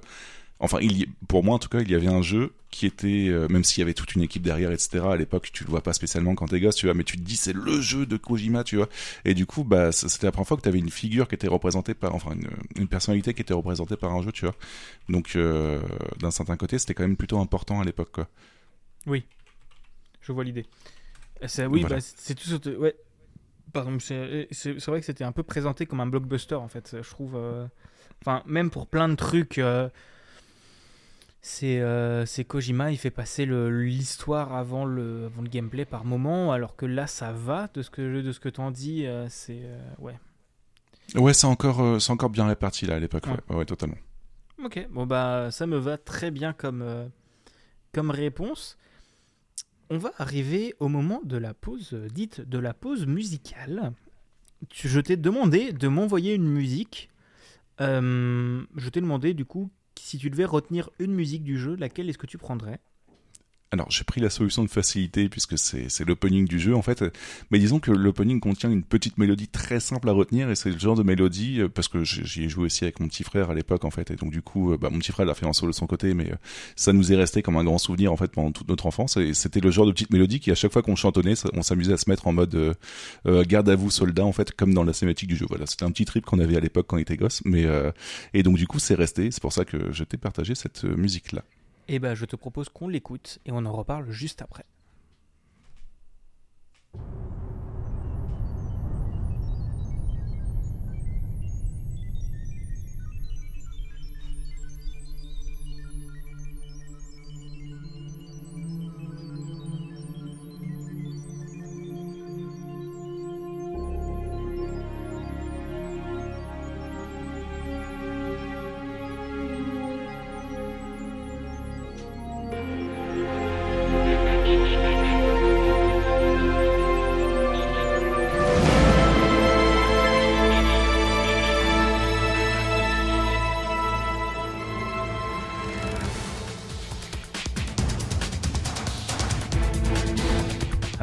[SPEAKER 2] Enfin, il y- pour moi en tout cas, il y avait un jeu qui était, euh, même s'il y avait toute une équipe derrière, etc. À l'époque, tu le vois pas spécialement quand t'es gosse, tu vois, mais tu te dis c'est le jeu de Kojima, tu vois. Et du coup, bah, c'était la première fois que t'avais une figure qui était représentée par, enfin, une, une personnalité qui était représentée par un jeu, tu vois. Donc, euh, d'un certain côté, c'était quand même plutôt important à l'époque, quoi.
[SPEAKER 1] Je vois l'idée. Oui,
[SPEAKER 2] Voilà.
[SPEAKER 1] bah, c'est tout. ce- Ouais. Pardon, c'est vrai que c'était un peu présenté comme un blockbuster en fait. Je trouve. euh, Enfin, même pour plein de trucs. euh, C'est euh, Kojima, il fait passer l'histoire avant le, avant le gameplay par moment, alors que là ça va de ce que, de ce que t'en dis. euh, c'est. ouais.
[SPEAKER 2] Ouais, c'est encore, c'est encore bien réparti là à l'époque, ouais, ouais, totalement.
[SPEAKER 1] Ok, bon bah ça me va très bien comme, comme réponse. On va arriver au moment de la pause euh, dite de la pause musicale. Je t'ai demandé de m'envoyer une musique. Euh, je t'ai demandé du coup si tu devais retenir une musique du jeu, laquelle est-ce que tu prendrais?
[SPEAKER 2] Alors, j'ai pris la solution de facilité puisque c'est l'opening du jeu en fait. Mais disons que l'opening contient une petite mélodie très simple à retenir et c'est le genre de mélodie euh, parce que j'y ai joué aussi avec mon petit frère à l'époque en fait et donc du coup, euh, bah, mon petit frère l'a fait en solo de son côté, mais euh, ça nous est resté comme un grand souvenir en fait pendant toute notre enfance et c'était le genre de petite mélodie qui à chaque fois qu'on chantonnait, on s'amusait à se mettre en mode garde à vous soldat en fait comme dans la cinématique du jeu. Voilà, c'était un petit trip qu'on avait à l'époque quand on était gosse, mais euh, et donc du coup c'est resté. C'est pour ça que je t'ai partagé cette musique là.
[SPEAKER 1] Eh ben je te propose qu'on l'écoute et on en reparle juste après.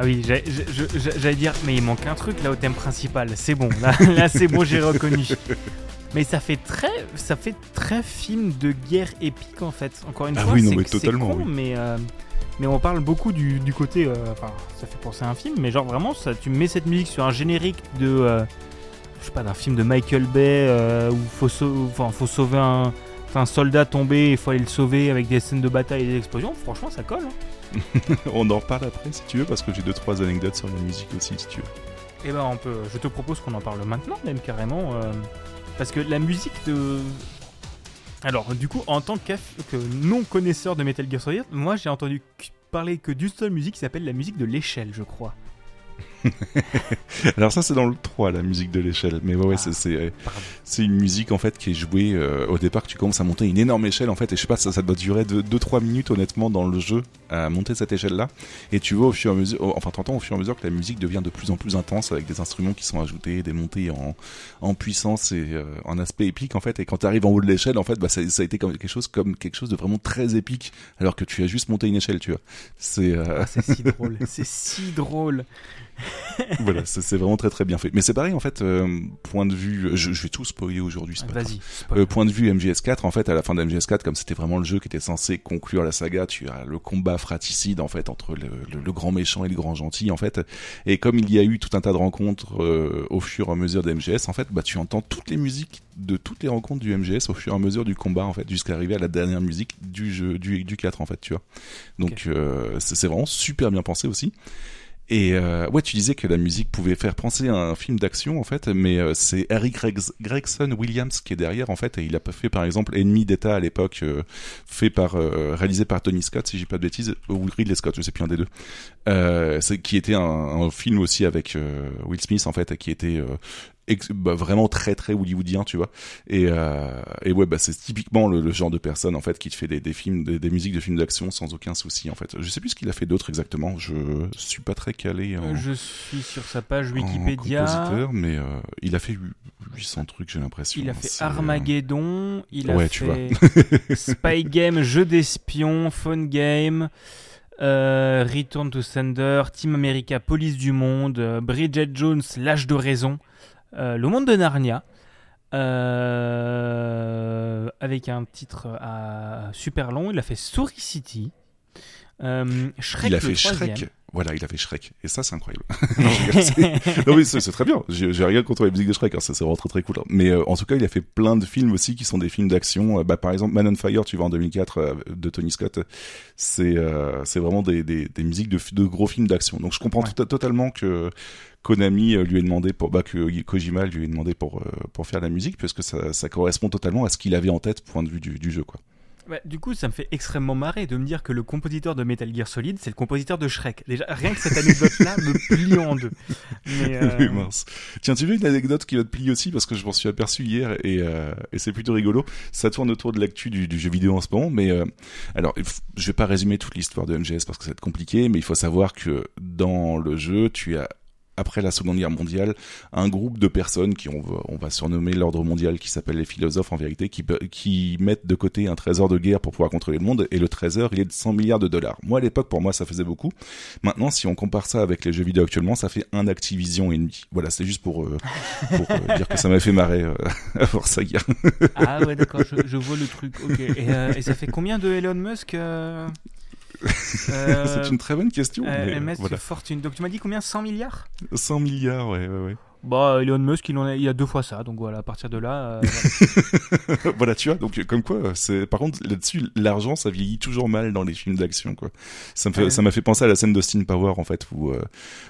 [SPEAKER 1] Oui, j'ai- je- j'allais dire, mais il manque un truc là au thème principal. C'est bon, là, là, c'est bon, j'ai reconnu. Mais ça fait très, ça fait très film de guerre épique en fait. Encore une
[SPEAKER 2] Ah
[SPEAKER 1] fois,
[SPEAKER 2] oui,
[SPEAKER 1] c'est con,
[SPEAKER 2] oui.
[SPEAKER 1] mais euh, mais on parle beaucoup du, du côté, euh, enfin, ça fait penser à un film, mais genre vraiment, ça, tu mets cette musique sur un générique de, euh, je sais pas, d'un film de Michael Bay euh, où faut, enfin, faut sauver un, un soldat tombé, il faut aller le sauver avec des scènes de bataille et des explosions. Franchement, ça colle. hein.
[SPEAKER 2] On en reparle après si tu veux parce que j'ai deux trois anecdotes sur la musique aussi si tu veux.
[SPEAKER 1] Eh ben, on peut. Je te propose qu'on en parle maintenant, même carrément, euh, parce que la musique de. Alors, du coup, en tant qu'aff- que non connaisseur de Metal Gear Solid, moi, j'ai entendu que- parler que d'une seule musique qui s'appelle la musique de l'échelle, je crois.
[SPEAKER 2] Alors ça c'est dans le 3 la musique de l'échelle mais ouais, ouais
[SPEAKER 1] Ah.
[SPEAKER 2] c'est c'est une musique en fait qui est jouée euh, au départ que tu commences à monter une énorme échelle en fait et je sais pas ça, ça doit durer 2-3 minutes honnêtement dans le jeu à monter cette échelle là et tu vois au fur et à mesure enfin t'entends au fur et à mesure que la musique devient de plus en plus intense avec des instruments qui sont ajoutés des montées en, en puissance et euh, en aspect épique en fait et quand tu arrives en haut de l'échelle en fait bah, ça, ça a été comme quelque chose comme quelque chose de vraiment très épique alors que tu as juste monté une échelle tu vois c'est euh,
[SPEAKER 1] Ah, c'est si drôle. C'est si drôle.
[SPEAKER 2] voilà, c'est vraiment très très bien fait. Mais c'est pareil en fait, euh, point de vue, je, je vais tout spoiler aujourd'hui, c'est pas grave.
[SPEAKER 1] Vas-y.
[SPEAKER 2] Euh, point de vue MGS4, en fait, à la fin de MGS4, comme c'était vraiment le jeu qui était censé conclure la saga, tu as le combat fratricide en fait entre le, le- le grand méchant et le grand gentil en fait. Et comme il y a eu tout un tas de rencontres euh, au fur et à mesure de MGS, en fait, bah tu entends toutes les musiques de toutes les rencontres du MGS au fur et à mesure du combat en fait, jusqu'à arriver à la dernière musique du jeu du, du 4 en fait, tu vois. Donc euh, c'est vraiment super bien pensé aussi. Et euh, ouais, tu disais que la musique pouvait faire penser à un film d'action en fait, mais euh, c'est Eric Gregs- Gregson Williams qui est derrière en fait, et il a fait par exemple Ennemi d'État à l'époque, euh, fait par euh, réalisé par Tony Scott si j'ai pas de bêtises, ou Ridley Scott, je sais plus un des deux, euh, qui était un, un film aussi avec euh, Will Smith en fait, qui était bah, vraiment très très hollywoodien tu vois. Et, euh, et ouais bah c'est typiquement le, le genre de personne en fait qui te fait des, des films des, des musiques de films d'action sans aucun souci en fait. Je sais plus ce qu'il a fait d'autre exactement. Je suis pas très calé en,
[SPEAKER 1] Je suis sur sa page Wikipédia.
[SPEAKER 2] compositeur mais euh, il a fait 800 trucs j'ai l'impression.
[SPEAKER 1] Il a fait
[SPEAKER 2] euh,
[SPEAKER 1] Armageddon, il a
[SPEAKER 2] Ouais, tu
[SPEAKER 1] fait Spy Game, jeu d'espion, Phone Game, euh, Return to Sender, Team America, Police du Monde, Bridget Jones, L'âge de raison, Le monde de Narnia, euh, avec un titre à super long. Il a fait Story City, euh, Shrek
[SPEAKER 2] il a
[SPEAKER 1] le
[SPEAKER 2] fait. Shrek. Voilà, il a fait Shrek. Et ça, c'est incroyable. non, je oui, c'est très bien. J'ai rien contre les musiques de Shrek. hein, ça, c'est vraiment très très cool. hein. Mais euh, en tout cas, il a fait plein de films aussi qui sont des films d'action. Euh, bah, par exemple, Man on Fire, tu vois, en 2004, euh, de Tony Scott. C'est euh, c'est vraiment des, des, des musiques de, de gros films d'action. Donc, je comprends
[SPEAKER 1] Ouais.
[SPEAKER 2] tout- totalement que Konami lui ait demandé pour bah que Kojima lui ait demandé pour pour faire la musique parce que ça, ça correspond totalement à ce qu'il avait en tête point de vue du, du jeu quoi.
[SPEAKER 1] Bah, du coup, ça me fait extrêmement marrer de me dire que le compositeur de Metal Gear Solid, c'est le compositeur de Shrek. Déjà, rien que cette anecdote-là me plie en deux. Mais, euh,
[SPEAKER 2] mince. Tiens, tu veux une anecdote qui va te plier aussi parce que je m'en suis aperçu hier et, euh, et c'est plutôt rigolo. Ça tourne autour de l'actu du, du jeu vidéo en ce moment, mais euh, alors je vais pas résumer toute l'histoire de MGS parce que ça va être compliqué, mais il faut savoir que dans le jeu, tu as après la Seconde Guerre mondiale, un groupe de personnes qui on va, surnommer l'ordre mondial, qui s'appelle les philosophes en vérité, qui, mettent de côté un trésor de guerre pour pouvoir contrôler le monde, et le trésor, il est de 100 milliards de dollars. Moi, à l'époque, pour moi, ça faisait beaucoup. Maintenant, si on compare ça avec les jeux vidéo actuellement, ça fait un Activision et demi. Voilà, c'est juste pour, euh, pour euh, dire que ça m'a fait marrer euh, à ça hier.
[SPEAKER 1] Ah ouais, d'accord, je, je vois le truc. Et, euh, et ça fait combien de Elon Musk
[SPEAKER 2] c'est une très bonne question.
[SPEAKER 1] euh,
[SPEAKER 2] mais, euh,
[SPEAKER 1] Musk
[SPEAKER 2] voilà.
[SPEAKER 1] fortune. Donc tu m'as dit combien? 100 milliards?
[SPEAKER 2] 100 milliards, ouais, ouais, ouais.
[SPEAKER 1] Bah, Elon Musk, il en a, il a deux fois ça. Donc voilà, à partir de là. euh, voilà.
[SPEAKER 2] voilà, tu vois. Donc, comme quoi, c'est par contre là-dessus, l'argent, ça vieillit toujours mal dans les films d'action, quoi. Ça me fait,
[SPEAKER 1] Ouais.
[SPEAKER 2] m'a fait penser à la scène d'Austin Power, en fait, où euh,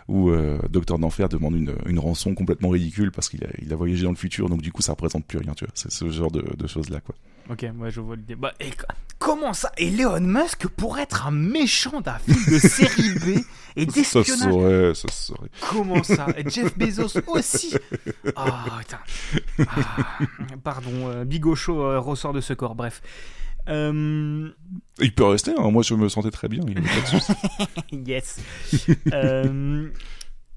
[SPEAKER 2] où euh, Docteur d'enfer demande une, une rançon complètement ridicule parce qu'il a, il a voyagé dans le futur, donc du coup, ça représente plus rien, tu vois. C'est ce genre de, de choses là, quoi.
[SPEAKER 1] Ok, ouais, je vois l'idée. Bah, et co- comment ça Elon Musk pourrait être un méchant d'un film de série B et
[SPEAKER 2] Ça
[SPEAKER 1] d'espionnage?
[SPEAKER 2] serait, ça serait.
[SPEAKER 1] Comment ça? Et Jeff Bezos aussi? Ah, putain. Ah, pardon, euh, Bigocho euh, ressort de ce corps, bref. Euh,
[SPEAKER 2] Il peut rester. Hein. Moi, je me sentais très bien. Il pas de
[SPEAKER 1] yes. Euh,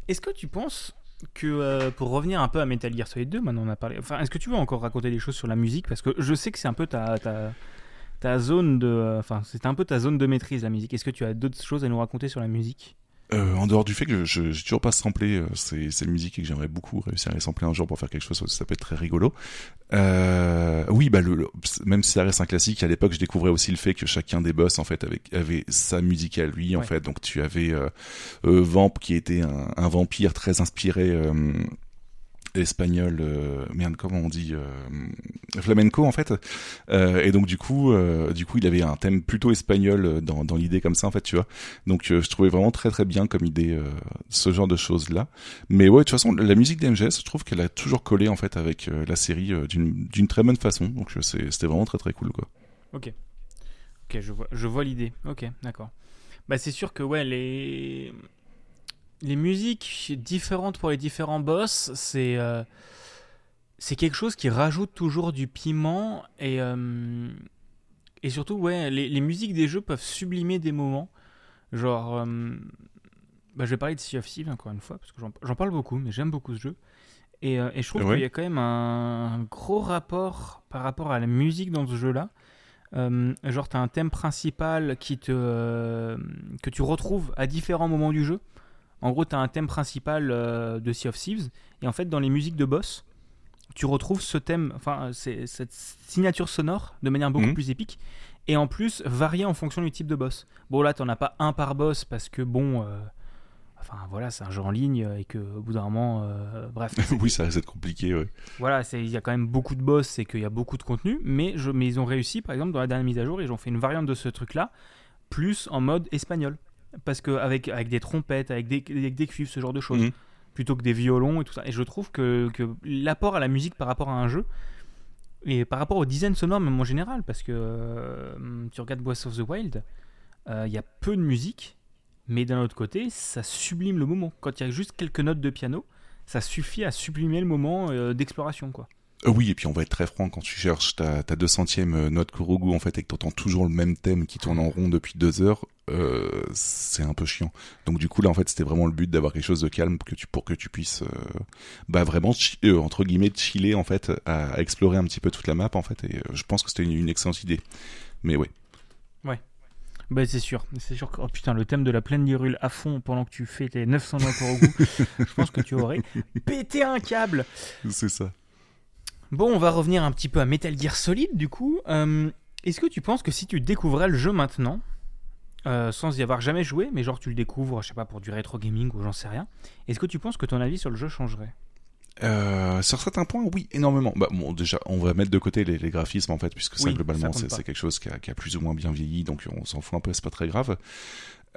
[SPEAKER 1] est-ce que tu penses que, euh, pour revenir un peu à Metal Gear Solid 2, maintenant on a parlé. Enfin, est-ce que tu veux encore raconter des choses sur la musique? Parce que je sais que c'est un peu ta. ta zone de euh, enfin c'est un peu ta zone de maîtrise la musique est-ce que tu as d'autres choses à nous raconter sur la musique?
[SPEAKER 2] Euh, en dehors du fait que je j'ai toujours pas samplé euh, ces, ces musiques et que j'aimerais beaucoup réussir à les sampler un jour pour faire quelque chose, ça peut être très rigolo. Euh, oui, bah le, le- même si ça reste un classique, à l'époque je découvrais aussi le fait que chacun des boss en fait avait, avait sa musique à lui en
[SPEAKER 1] Ouais.
[SPEAKER 2] fait. Donc tu avais euh, euh, Vamp qui était un, un vampire très inspiré. Espagnol euh, merde comment on dit euh, flamenco en fait Euh, et donc du coup du coup il avait un thème plutôt espagnol dans, l'idée comme ça en fait tu vois donc je trouvais vraiment très très bien comme idée ce genre de choses là. Mais ouais de toute façon la musique d'MGS je trouve qu'elle a toujours collé en fait avec la série d'une très bonne façon. Donc c'était vraiment très très cool quoi.
[SPEAKER 1] Ok. Ok, je vois, je vois l'idée. Ok, d'accord. Bah, c'est sûr que ouais, les les musiques différentes pour les différents boss, c'est euh, c'est quelque chose qui rajoute toujours du piment et euh, et surtout ouais, les, les musiques des jeux peuvent sublimer des moments. Genre, euh, bah, je vais parler de Sea of Thieves encore une fois parce que j'en- parle beaucoup, mais j'aime beaucoup ce jeu. Et, et je trouve
[SPEAKER 2] Ouais.
[SPEAKER 1] qu'il y a quand même un, un gros rapport par rapport à la musique dans ce jeu-là. Euh, genre, tu as un thème principal qui te, euh, que tu retrouves à différents moments du jeu. En gros, tu as un thème principal euh, de Sea of Thieves. Et en fait, dans les musiques de boss, tu retrouves ce thème, enfin, c'est cette signature sonore de manière beaucoup
[SPEAKER 2] Mhm.
[SPEAKER 1] plus épique. Et en plus, variée en fonction du type de boss. Bon, là, tu as pas un par boss parce que, bon, euh, enfin, voilà, c'est un jeu en ligne et que, au bout d'un moment, euh, bref,
[SPEAKER 2] oui ça risque d'être compliqué ouais.
[SPEAKER 1] voilà, il y a quand même beaucoup de boss et qu'il y a beaucoup de contenu, mais, je, mais ils ont réussi, par exemple, dans la dernière mise à jour, ils ont fait une variante de ce truc-là, plus en mode espagnol. Parce qu'avec avec des trompettes, avec des, avec des cuivres, ce genre de choses,
[SPEAKER 2] Mhm.
[SPEAKER 1] plutôt que des violons et tout ça. Et je trouve que, que l'apport à la musique par rapport à un jeu, et par rapport au design sonore même en général, parce que euh, tu regardes Breath of the Wild, euh, il y a peu de musique, mais d'un autre côté, ça sublime le moment. Quand il y a juste quelques notes de piano, ça suffit à sublimer le moment euh, d'exploration, quoi.
[SPEAKER 2] Euh, oui et puis on va être très franc quand tu cherches ta, ta 200e euh, note Kurogu en fait et que t'entends toujours le même thème qui tourne en rond depuis deux heures, euh, c'est un peu chiant. Donc du coup là en fait c'était vraiment le but d'avoir quelque chose de calme que tu pour que tu puisses euh, bah vraiment euh, entre guillemets chiller en fait à, à explorer un petit peu toute la map en fait et je pense que c'était une, une excellente idée. Mais ouais.
[SPEAKER 1] Bah c'est sûr, c'est sûr que oh putain le thème de la plaine d'Irule à fond pendant que tu fais tes 900 mois pour au goût, je pense que tu aurais pété un câble.
[SPEAKER 2] C'est ça.
[SPEAKER 1] Bon, on va revenir un petit peu à Metal Gear Solid du coup. Euh, Est-ce que tu penses que si tu découvrais le jeu maintenant, euh, sans y avoir jamais joué, mais genre tu le découvres, je sais pas, pour du rétro gaming ou j'en sais rien, est-ce que tu penses que ton avis sur le jeu changerait?
[SPEAKER 2] Euh, sur certains points, oui, énormément. Bah, bon, déjà, on va mettre de côté les, les graphismes en fait, puisque ça
[SPEAKER 1] Oui,
[SPEAKER 2] globalement, c'est quelque chose qui a, qui a plus ou moins bien vieilli, donc on s'en fout un peu, c'est pas très grave.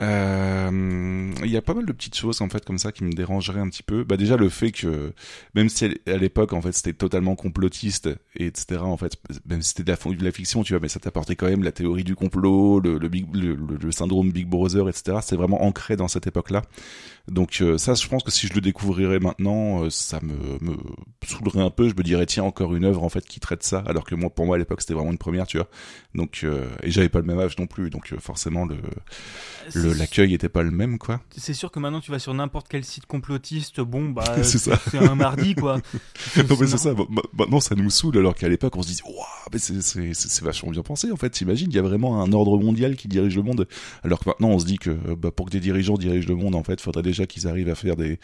[SPEAKER 2] Euh, Il y a pas mal de petites choses en fait comme ça qui me dérangeraient un petit peu. Bah déjà le fait que même si à l'époque en fait c'était totalement complotiste et etc en fait même si c'était de la, fiction tu vois mais ça t'apportait quand même la théorie du complot, le- le syndrome Big Brother etc. C'est vraiment ancré dans cette époque là. Donc euh, ça je pense que si je le découvrirais maintenant euh, ça me, me saoulerait un peu. Je me dirais tiens encore une œuvre en fait qui traite ça alors que moi pour moi à l'époque c'était vraiment une première tu vois. Donc euh, et j'avais pas le même âge non plus donc forcément le le- l'accueil était pas le même quoi.
[SPEAKER 1] C'est sûr que maintenant tu vas sur n'importe quel site complotiste, bon bah
[SPEAKER 2] C'est
[SPEAKER 1] un mardi quoi.
[SPEAKER 2] non mais c'est ça. Ma- Maintenant ça nous saoule alors qu'à l'époque on se disait waouh mais c'est vachement bien pensé en fait. T'imagines il y a vraiment un ordre mondial qui dirige le monde alors que maintenant on se dit que bah, pour que des dirigeants dirigent le monde en fait faudrait déjà qu'ils arrivent à faire des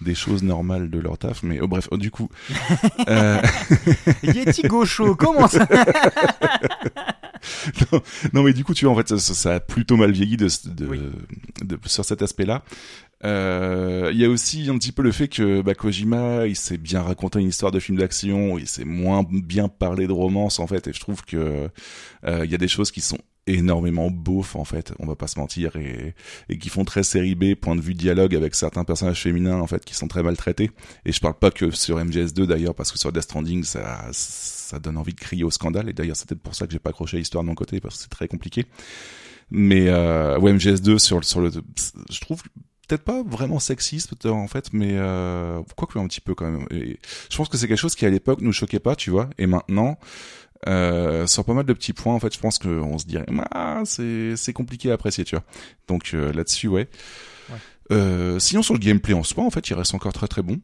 [SPEAKER 2] des choses normales de leur taf. Mais oh, bref du coup euh,
[SPEAKER 1] Yeti gaucho, comment ça
[SPEAKER 2] non mais du coup tu vois en fait ça, a plutôt mal vieilli de, de,
[SPEAKER 1] Oui.
[SPEAKER 2] de- sur cet aspect-là. Euh, Il y a aussi un petit peu le fait que bah, Kojima il s'est bien raconté une histoire de film d'action, il s'est moins bien parlé de romance en fait et je trouve que euh, il y a des choses qui sont énormément beaufs en fait, on va pas se mentir et, et qui font très série B point de vue dialogue avec certains personnages féminins en fait qui sont très maltraités. Et je parle pas que sur MGS2 d'ailleurs parce que sur Death Stranding ça ça donne envie de crier au scandale. Et d'ailleurs c'est peut-être pour ça que j'ai pas accroché l'histoire de mon côté parce que c'est très compliqué. Mais euh, ouais MGS2 sur sur le je trouve peut-être pas vraiment sexiste en fait mais euh, quoique un petit peu quand même. Et je pense que c'est quelque chose qui à l'époque nous choquait pas tu vois. Et maintenant euh, sur pas mal de petits points en fait je pense qu'on se dirait ah c'est c'est compliqué à apprécier tu vois. Donc euh, là-dessus ouais,
[SPEAKER 1] Ouais.
[SPEAKER 2] Euh, sinon sur le gameplay en soi en fait il reste encore très très bon.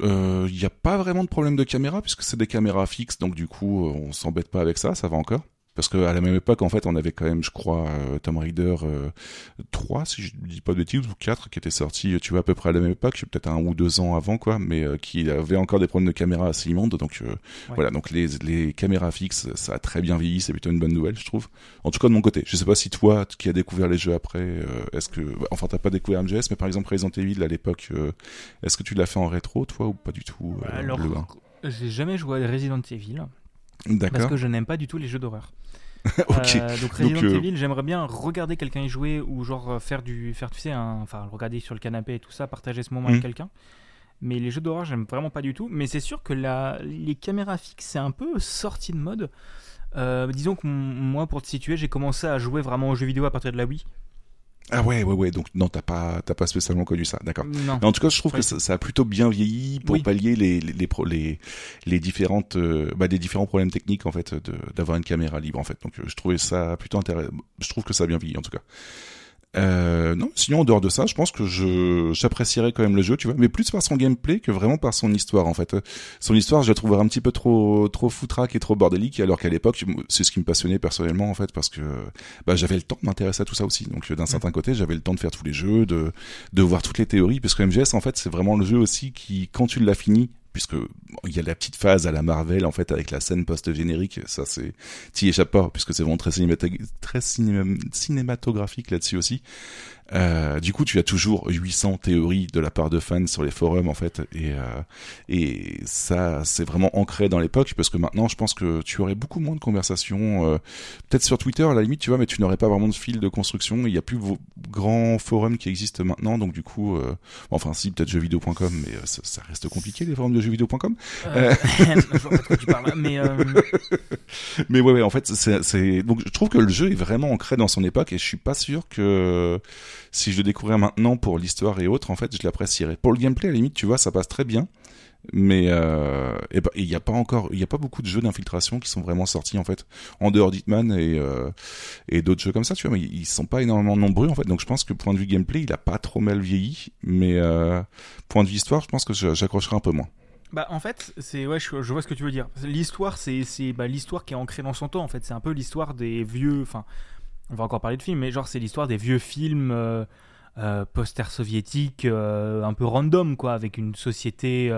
[SPEAKER 2] Euh, il n'y a pas vraiment de problème de caméra puisque c'est des caméras fixes donc du coup euh, on s'embête pas avec ça ça va encore parce que à la même époque en fait on avait quand même je crois euh, Tomb Raider euh, 3 si je dis pas de bêtises ou 4 qui était sorti tu vois à peu près à la même époque peut-être un ou deux ans avant quoi mais euh, qui avait encore des problèmes de caméra assez immondes donc euh, voilà. Donc les, les caméras fixes ça a très bien vieilli c'est plutôt une bonne nouvelle je trouve. En tout cas de mon côté. Je sais pas si toi qui as découvert les jeux après euh, est-ce que enfin t'as pas découvert MGS mais par exemple Resident Evil à l'époque euh, est-ce que tu l'as fait en rétro toi ou pas du tout euh,
[SPEAKER 1] Alors, j'ai jamais joué à Resident Evil. Parce que je n'aime pas du tout les jeux d'horreur. Euh, donc Resident
[SPEAKER 2] euh,
[SPEAKER 1] Evil, j'aimerais bien regarder quelqu'un y jouer ou genre euh, faire du faire tu sais un- enfin regarder sur le canapé et tout ça, partager ce moment
[SPEAKER 2] Mhm.
[SPEAKER 1] avec quelqu'un. Mais les jeux d'horreur, j'aime vraiment pas du tout. Mais c'est sûr que la, les caméras fixes, c'est un peu sorti de mode. Euh, disons que moi, pour te situer, j'ai commencé à jouer vraiment aux jeux vidéo à partir de la Wii.
[SPEAKER 2] Ah ouais ouais ouais donc non t'as pas t'as pas spécialement connu ça d'accord
[SPEAKER 1] Non.
[SPEAKER 2] En tout cas, je trouve
[SPEAKER 1] Oui.
[SPEAKER 2] que ça, ça a plutôt bien vieilli pour
[SPEAKER 1] Oui.
[SPEAKER 2] pallier les les les, les les différentes euh, bah, les différents problèmes techniques en fait d'avoir une caméra libre en fait. Donc euh, je trouvais ça plutôt intéressant. Je trouve que ça a bien vieilli en tout cas. Euh, non, sinon en dehors de ça, je pense que je j'apprécierais quand même le jeu, tu vois, mais plus par son gameplay que vraiment par son histoire en fait. Son histoire, je la trouverais un petit peu trop trop foutraque et trop bordélique, alors qu'à l'époque, c'est ce qui me passionnait personnellement en fait, parce que bah, j'avais le temps de m'intéresser à tout ça aussi. Donc euh, d'un certain côté, j'avais le temps de faire tous les jeux, de de voir toutes les théories, parce que MGS en fait, c'est vraiment le jeu aussi qui, quand tu l'as fini, puisque il y a la petite phase à la Marvel en fait avec la scène post-générique, ça c'est t'y échappes pas puisque c'est vraiment très, cinémato- très cinéma- cinématographique là-dessus aussi. Euh, du coup, tu as toujours 800 théories de la part de fans sur les forums en fait, et euh, et ça c'est vraiment ancré dans l'époque parce que maintenant, je pense que tu aurais beaucoup moins de conversations, euh, peut-être sur Twitter à la limite, tu vois, mais tu n'aurais pas vraiment de fil de construction. Il y a plus vos grands forums qui existent maintenant, donc du coup, euh, enfin si peut-être jeuxvideo.com, mais euh, ça, ça reste compliqué les forums de jeuxvideo.com.
[SPEAKER 1] Euh, je vois pas de quoi tu parles. Mais euh,
[SPEAKER 2] Mais ouais, ouais, en fait, c'est, c'est, donc je trouve que le jeu est vraiment ancré dans son époque et je suis pas sûr que si je le découvrais maintenant pour l'histoire et autres, en fait, je l'apprécierais. Pour le gameplay, à la limite, tu vois, ça passe très bien. Mais euh, et ben, il n'y a pas encore, il y a pas beaucoup de jeux d'infiltration qui sont vraiment sortis en fait en dehors d'Hitman et euh, et d'autres jeux comme ça, tu vois. Mais ils sont pas énormément nombreux en fait. Donc je pense que point de vue gameplay, il a pas trop mal vieilli. Mais euh, point de vue histoire, je pense que j'accrocherai un peu moins.
[SPEAKER 1] Bah en fait, c'est ouais, je, vois ce que tu veux dire. L'histoire, c'est c'est bah, l'histoire qui est ancrée dans son temps. En fait, c'est un peu l'histoire des vieux. Enfin, on va encore parler de films, mais genre c'est l'histoire des vieux films euh, euh, post-ère soviétique, euh, un peu random, quoi, avec une société,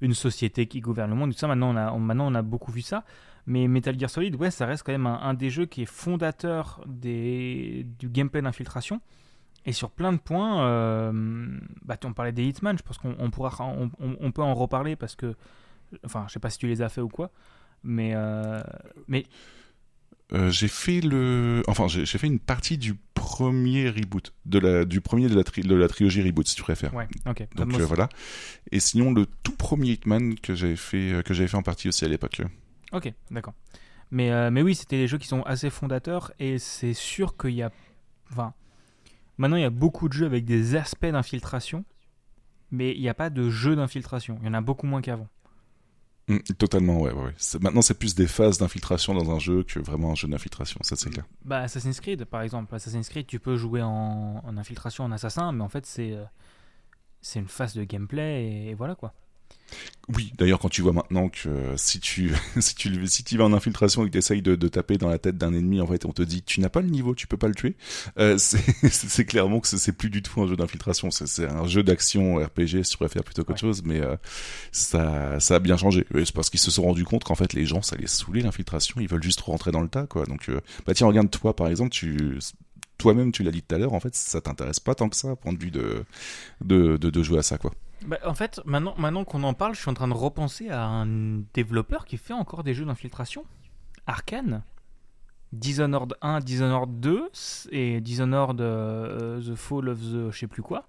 [SPEAKER 1] une société qui gouverne le monde. Tout ça, maintenant on, a, maintenant, on a beaucoup vu ça. Mais Metal Gear Solid, ouais, ça reste quand même un, des jeux qui est fondateur du gameplay d'infiltration. Et sur plein de points, bah, on parlait des Hitman, je pense qu'on on pourra, on, peut en reparler parce que, enfin, je sais pas si tu les as fait ou quoi, mais, mais
[SPEAKER 2] Euh, j'ai fait le, enfin j'ai fait une partie du premier reboot, de la, du premier de la, tri- de la trilogie reboot si tu préfères.
[SPEAKER 1] ouais, ok.
[SPEAKER 2] Donc euh, voilà. Et sinon le tout premier Hitman que j'avais fait, euh, que j'avais fait en partie aussi à l'époque.
[SPEAKER 1] Ok, d'accord. Mais, euh, mais oui, c'était des jeux qui sont assez fondateurs et c'est sûr qu'il y a. Enfin, maintenant il y a beaucoup de jeux avec des aspects d'infiltration, mais il n'y a pas de jeux d'infiltration. Il y en a beaucoup moins qu'avant.
[SPEAKER 2] Mm, totalement, ouais, Maintenant c'est plus des phases d'infiltration dans un jeu que vraiment un jeu d'infiltration, ça c'est clair.
[SPEAKER 1] Bah, Assassin's Creed, par exemple. Assassin's Creed, tu peux jouer en, en infiltration, en assassin, mais en fait, c'est. euh, C'est une phase de gameplay et, et voilà quoi.
[SPEAKER 2] Oui, d'ailleurs, quand tu vois maintenant que euh, si tu si tu si tu vas en infiltration et que tu essayes de, de taper dans la tête d'un ennemi, en fait, on te dit tu n'as pas le niveau, tu peux pas le tuer. Euh, c'est clairement que c'est- plus du tout un jeu d'infiltration, c'est un jeu d'action RPG si tu préfères plutôt qu'autre chose, mais euh, ça ça a bien changé. C'est parce qu'ils se sont rendus compte qu'en fait les gens ça les saoulait l'infiltration, ils veulent juste rentrer dans le tas quoi. Donc bah tiens regarde toi par exemple tu toi-même tu l'as dit tout à l'heure en fait ça t'intéresse pas tant que ça point de vue de de, de, de jouer à ça quoi.
[SPEAKER 1] Bah, en fait, maintenant, maintenant qu'on en parle, je suis en train de repenser à un développeur qui fait encore des jeux d'infiltration. Arkane. Dishonored 1, Dishonored 2 et Dishonored euh, The Fall of the je sais plus quoi.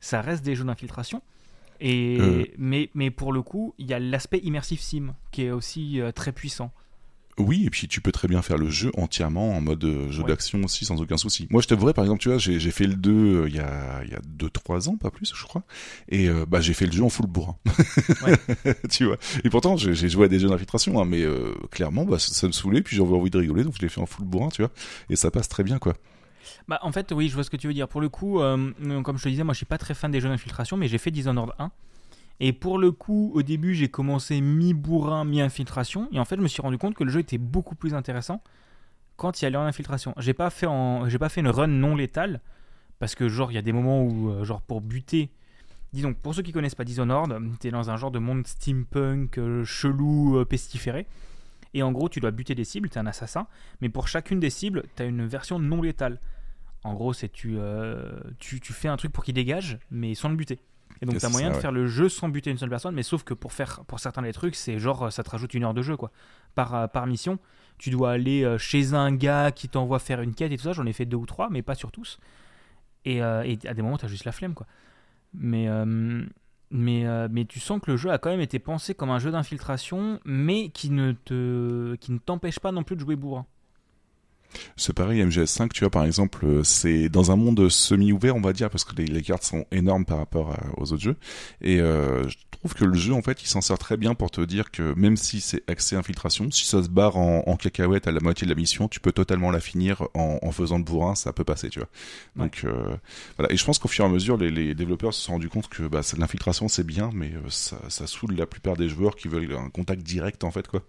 [SPEAKER 1] Ça reste des jeux d'infiltration. Et
[SPEAKER 2] Euh.
[SPEAKER 1] mais, mais pour le coup, il y a l'aspect immersive sim qui est aussi euh, très puissant.
[SPEAKER 2] Oui, et puis tu peux très bien faire le jeu entièrement en mode euh, jeu
[SPEAKER 1] Ouais.
[SPEAKER 2] d'action aussi, sans aucun souci. Moi, je t'avouerais, par exemple, tu vois, j'ai j'ai fait le 2 euh, il y a 2-3 ans, pas plus, je crois. Et euh, bah, j'ai fait le jeu en full bourrin. tu vois. Et pourtant, j'ai j'ai joué à des jeux d'infiltration, hein, mais euh, clairement, bah, ça, ça me saoulait, puis j'avais envie de rigoler, donc je l'ai fait en full bourrin, tu vois. Et ça passe très bien, quoi.
[SPEAKER 1] Bah, en fait, oui, je vois ce que tu veux dire. Pour le coup, comme je te disais, moi je suis pas très fan des jeux d'infiltration, mais j'ai fait Dishonored 1. Et pour le coup, au début, j'ai commencé mi-bourrin, mi-infiltration. Et en fait, je me suis rendu compte que le jeu était beaucoup plus intéressant quand il allait en infiltration. J'ai pas fait, pas fait une run non létale, parce que, genre, il y a des moments où, euh, genre, pour buter. Disons, pour ceux qui connaissent pas Dishonored, t'es dans un genre de monde steampunk euh, chelou, euh, pestiféré. Et en gros, tu dois buter des cibles, t'es un assassin. Mais pour chacune des cibles, t'as une version non létale. En gros, c'est tu, tu, tu fais un truc pour qu'il dégage, mais sans le buter. Et donc, tu as moyen
[SPEAKER 2] ça,
[SPEAKER 1] de
[SPEAKER 2] ouais.
[SPEAKER 1] faire le jeu sans buter une seule personne, mais sauf que pour faire pour certains des trucs, c'est genre ça te rajoute une heure de jeu quoi. Par, euh, par mission, tu dois aller euh, chez un gars qui t'envoie faire une quête et tout ça. J'en ai fait deux ou trois, mais pas sur tous. Et, euh, et à des moments, tu as juste la flemme quoi. Mais, euh, mais, euh, mais tu sens que le jeu a quand même été pensé comme un jeu d'infiltration, mais qui ne te qui ne t'empêche pas non plus de jouer bourrin.
[SPEAKER 2] C'est pareil, MGS5, tu vois, par exemple, euh, c'est dans un monde semi-ouvert, on va dire, parce que les, les cartes sont énormes par rapport à- aux autres jeux. Et euh, je trouve que le jeu, en fait, il s'en sert très bien pour te dire que même si c'est accès infiltration, si ça se barre en, en cacahuète à la moitié de la mission, tu peux totalement la finir en, en faisant le bourrin, ça peut passer, tu vois. Donc euh, voilà. Et je pense qu'au fur et à mesure, les, les développeurs se sont rendus compte que bah, l'infiltration c'est bien, mais ça, ça saoule la plupart des joueurs qui veulent un contact direct, en fait, quoi.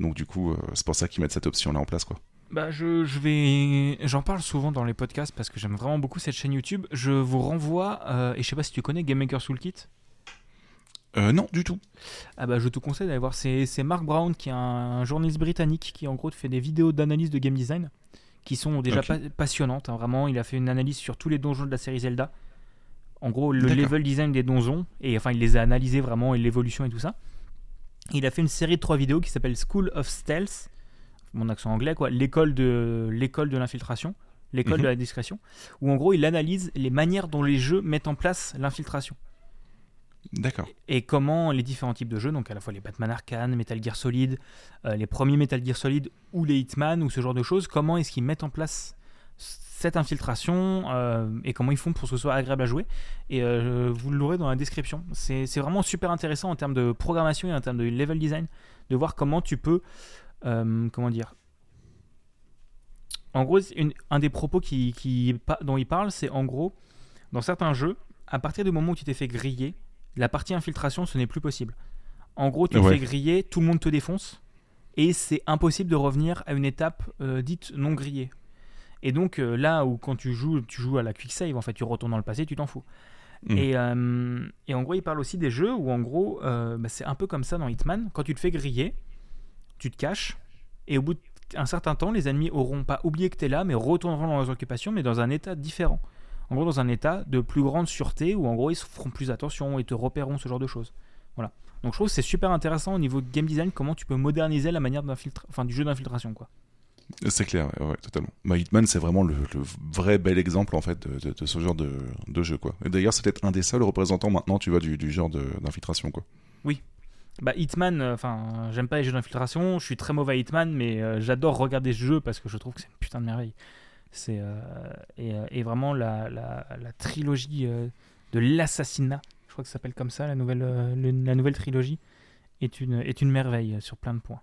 [SPEAKER 2] Donc du coup, c'est pour ça qu'ils mettent cette option-là en place, quoi.
[SPEAKER 1] Bah, je, je vais. J'en parle souvent dans les podcasts parce que j'aime vraiment beaucoup cette chaîne YouTube. Je vous renvoie, euh, et je sais pas si tu connais Game Maker Toolkit.
[SPEAKER 2] Euh, non, du tout.
[SPEAKER 1] Ah bah, je te conseille d'aller voir. C'est c'est Mark Brown qui est un, un journaliste britannique qui en gros fait des vidéos d'analyse de game design qui sont déjà pa- passionnantes. hein, vraiment, il a fait une analyse sur tous les donjons de la série Zelda. En gros, le level design des donjons et enfin, il les a analysés vraiment et l'évolution et tout ça. Il a fait une série de trois vidéos qui s'appelle School of Stealth, mon accent anglais quoi, l'école de l'école de l'infiltration, l'école
[SPEAKER 2] Mhm.
[SPEAKER 1] de la discrétion, où en gros il analyse les manières dont les jeux mettent en place l'infiltration
[SPEAKER 2] D'accord.
[SPEAKER 1] et comment les différents types de jeux, donc à la fois les Batman Arcane, Metal Gear Solid, euh, les premiers Metal Gear Solid ou les Hitman ou ce genre de choses, comment est-ce qu'ils mettent en place cette infiltration euh, et comment ils font pour que ce soit agréable à jouer. Et euh, vous l'aurez dans la description. C'est c'est vraiment super intéressant en termes de programmation et en termes de level design de voir comment tu peux, euh, comment dire? En gros, une- un des propos qui, qui- pa- dont il parle, c'est en gros, dans certains jeux, à partir du moment où tu t'es fait griller, la partie infiltration, ce n'est plus possible. En gros, tu te
[SPEAKER 2] Ouais.
[SPEAKER 1] fais griller, tout le monde te défonce, et c'est impossible de revenir à une étape euh, dite non grillée. Et donc euh, là où quand tu joues, tu joues à la quick save, en fait, tu retournes dans le passé, tu t'en fous.
[SPEAKER 2] Mm.
[SPEAKER 1] Et, euh, et en gros, il parle aussi des jeux où en gros, bah, c'est un peu comme ça dans Hitman. Quand tu te fais griller, tu te caches, et au bout d'un certain temps, les ennemis auront pas oublié que tu es là, mais retourneront dans leurs occupations, mais dans un état différent. En gros, dans un état de plus grande sûreté, où en gros, ils se feront plus attention et te repéreront ce genre de choses. Voilà. Donc je trouve que c'est super intéressant au niveau game design, comment tu peux moderniser la manière enfin du jeu d'infiltration, quoi.
[SPEAKER 2] C'est clair, ouais, ouais, totalement. Bah, Hitman, c'est vraiment le, le vrai bel exemple en fait de, de- de ce genre de, de jeu, quoi. Et d'ailleurs, c'est peut-être un des seuls représentants maintenant, tu vois, du, du genre de- d'infiltration, quoi.
[SPEAKER 1] Bah Hitman, euh, enfin, j'aime pas les jeux d'infiltration, je suis très mauvais à Hitman, mais euh, j'adore regarder ce jeu parce que je trouve que c'est une putain de merveille. C'est euh, et, vraiment la, la, la trilogie de l'assassinat, je crois que ça s'appelle comme ça, la nouvelle, le- la nouvelle trilogie, est une, est une merveille sur plein de points.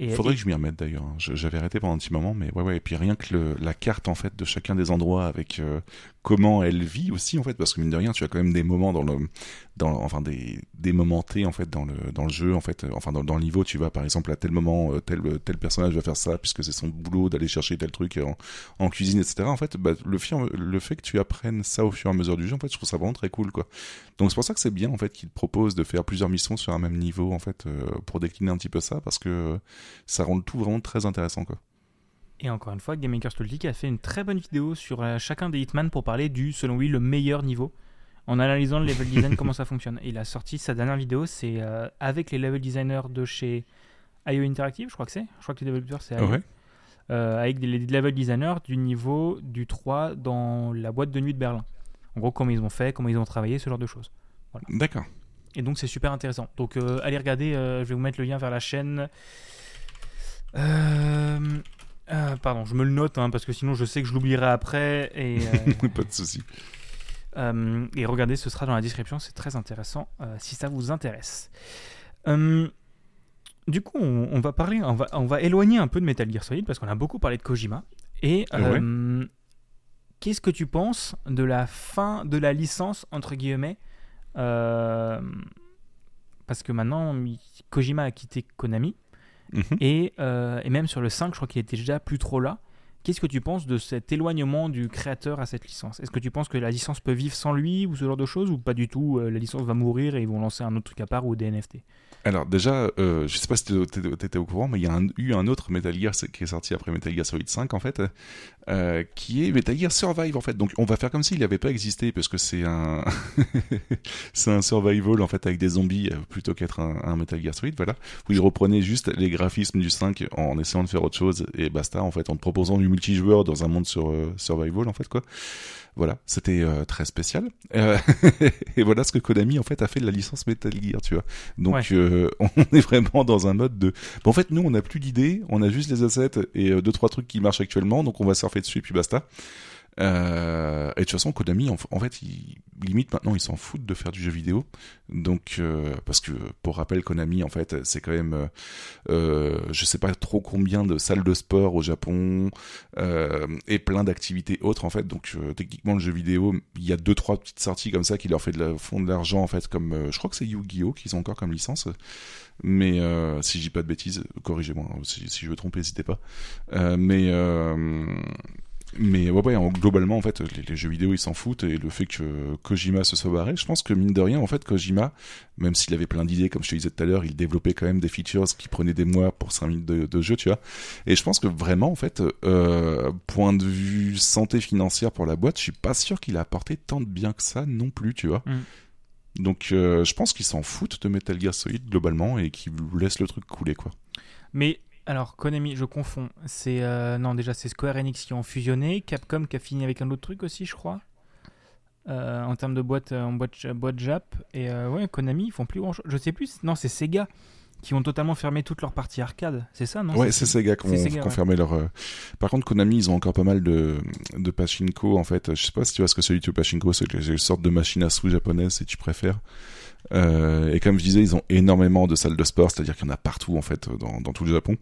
[SPEAKER 1] Et,
[SPEAKER 2] Faudrait que je m'y remette d'ailleurs. hein. J'avais arrêté pendant un petit moment, mais ouais, ouais. Et puis rien que le- la carte en fait de chacun des endroits avec euh, comment elle vit aussi en fait, parce que mine de rien, tu as quand même des moments dans le, dans, enfin des, des moments T en fait dans le, dans le jeu en fait, euh, enfin dans, dans le niveau, tu vas par exemple à tel moment euh, tel, tel personnage va faire ça puisque c'est son boulot d'aller chercher tel truc en, cuisine, etc. En fait, bah, le, le fait que tu apprennes ça au fur et à mesure du jeu, en fait, je trouve ça vraiment très cool quoi. Donc c'est pour ça que c'est bien en fait qu'il te propose de faire plusieurs missions sur un même niveau en fait euh, pour décliner un petit peu ça parce que ça rend le tout vraiment très intéressant quoi.
[SPEAKER 1] Et encore une fois, Game Maker Stoltik a fait une très bonne vidéo sur euh, chacun des Hitman pour parler du, selon lui, le meilleur niveau, en analysant le level design, comment ça fonctionne. Et il a sorti sa dernière vidéo, c'est euh, avec les level designers de chez IO Interactive, je crois que c'est. Je crois que les développeurs, c'est IO.
[SPEAKER 2] Ouais.
[SPEAKER 1] Euh, avec les level designers du niveau du 3 dans la boîte de nuit de Berlin. En gros, comment ils ont fait, comment ils ont travaillé, ce genre de choses.
[SPEAKER 2] D'accord.
[SPEAKER 1] Et donc c'est super intéressant. Donc euh, allez regarder, je vais vous mettre le lien vers la chaîne. Euh, euh, pardon, je me le note hein, parce que sinon je sais que je l'oublierai après. Et, euh,
[SPEAKER 2] Pas de souci.
[SPEAKER 1] euh, et regardez, ce sera dans la description, c'est très intéressant euh, si ça vous intéresse. Euh, du coup, on, on va parler, on va, on va éloigner un peu de Metal Gear Solid parce qu'on a beaucoup parlé de Kojima. Et euh, qu'est-ce que tu penses de la fin de la licence entre guillemets Parce que maintenant, Kojima a quitté Konami
[SPEAKER 2] Mhm.
[SPEAKER 1] et, euh, et même sur le 5, je crois qu'il était déjà plus trop là. Qu'est-ce que tu penses de cet éloignement du créateur à cette licence? Est-ce que tu penses que la licence peut vivre sans lui ou ce genre de choses ou pas du tout euh, La licence va mourir et ils vont lancer un autre truc à part ou des NFT
[SPEAKER 2] Alors déjà, euh, je sais pas si t'étais t'étais au courant, mais il y a un- eu un autre Metal Gear qui est sorti après Metal Gear Solid 5 en fait, euh, qui est Metal Gear Survive en fait. Donc on va faire comme s'il n'avait pas existé parce que c'est un c'est un survival en fait avec des zombies euh, plutôt qu'être un, un Metal Gear Solid, voilà. Où il reprenait juste les graphismes du 5 en essayant de faire autre chose et basta en fait en te proposant du multijoueur dans un monde sur euh, survival en fait quoi. Voilà, c'était euh, très spécial. Euh, et voilà ce que Konami en fait a fait de la licence Metal Gear, tu vois. Donc
[SPEAKER 1] Ouais.
[SPEAKER 2] euh, on est vraiment dans un mode de. Bon, en fait, nous on n'a plus d'idées, on a juste les assets et deux trois trucs qui marchent actuellement, donc on va surfer dessus et puis basta. Euh, et de toute façon, Konami, en, fait, ils, limite maintenant, ils s'en foutent de faire du jeu vidéo. Donc, euh, parce que pour rappel, Konami, en fait, c'est quand même, euh, euh, je sais pas trop combien de salles de sport au Japon et plein d'activités autres, en fait. Donc, techniquement, le jeu vidéo, il y a deux trois petites sorties comme ça qui leur fait de la, font de l'argent, en fait, comme je crois que c'est Yu-Gi-Oh qu'ils ont encore comme licence. Mais euh, si je dis pas de bêtises, corrigez-moi. hein, si, je me trompe, n'hésitez pas. Euh, mais euh, mais ouais, ouais, en- globalement, en fait, les, jeux vidéo, ils s'en foutent. Et le fait que Kojima se soit barré, je pense que mine de rien, en fait, Kojima, même s'il avait plein d'idées, comme je te disais tout à l'heure, il développait quand même des features qui prenaient des mois pour 5 minutes de, de jeu, tu vois. Et je pense que vraiment, en fait, point de vue santé financière pour la boîte, je suis pas sûr qu'il a apporté tant de bien que ça non plus, tu vois.
[SPEAKER 1] Mm.
[SPEAKER 2] Donc, euh, je pense qu'ils s'en foutent de Metal Gear Solid globalement et qu'ils laissent le truc couler, quoi.
[SPEAKER 1] Mais alors, Konami, je confonds. C'est euh, non, déjà c'est Square Enix qui ont fusionné, Capcom qui a fini avec un autre truc aussi, je crois. Euh, en termes de boîte, en boîte, boîte Jap. Et ouais, Konami, ils font plus grand chose. Je sais plus. Non, c'est Sega qui ont totalement fermé toute leur partie arcade. C'est ça, non
[SPEAKER 2] ouais, c'est Sega qui ont
[SPEAKER 1] ouais.
[SPEAKER 2] fermé leur. euh, Par contre, Konami, ils ont encore pas mal de, de pachinko, en fait. Je sais pas si tu vois ce que c'est du pachinko, c'est une sorte de machine à sous japonaise, si tu préfères. Euh, et comme je disais, ils ont énormément de salles de sport, c'est-à-dire qu'il y en a partout en fait dans, tout le Japon.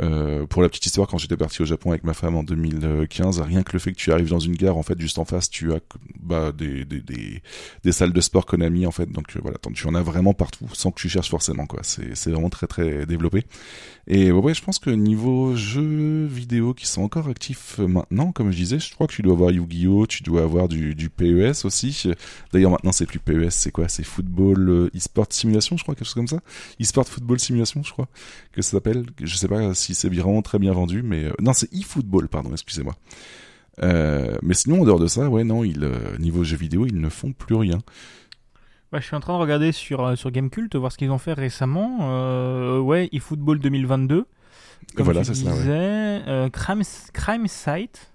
[SPEAKER 2] Euh, pour la petite histoire, quand j'étais parti au Japon avec ma femme en 2015, rien que le fait que tu arrives dans une gare, en fait, juste en face, tu as bah, des, des, des, des salles de sport Konami en fait. Donc euh, voilà, tu en as vraiment partout, sans que tu cherches forcément quoi. C'est vraiment très très développé. Et ouais, je pense que niveau jeux vidéo qui sont encore actifs maintenant, comme je disais, je crois que tu dois avoir Yu-Gi-Oh, tu dois avoir du, du PES aussi. D'ailleurs maintenant c'est plus PES, c'est quoi? C'est football euh, e-sport simulation, je crois, quelque chose comme ça. E-sport football simulation, je crois que ça s'appelle. Je sais pas si c'est vraiment très bien vendu, mais euh, non, c'est e-football, pardon, excusez-moi. Euh, mais sinon, en dehors de ça, ouais, non, il, niveau jeux vidéo, ils ne font plus rien.
[SPEAKER 1] je suis en train de regarder sur, sur Gamecult, voir ce qu'ils ont fait récemment. ouais, eFootball 2022. Comme voilà, c'est ça. Ouais. Crime, Crime Site.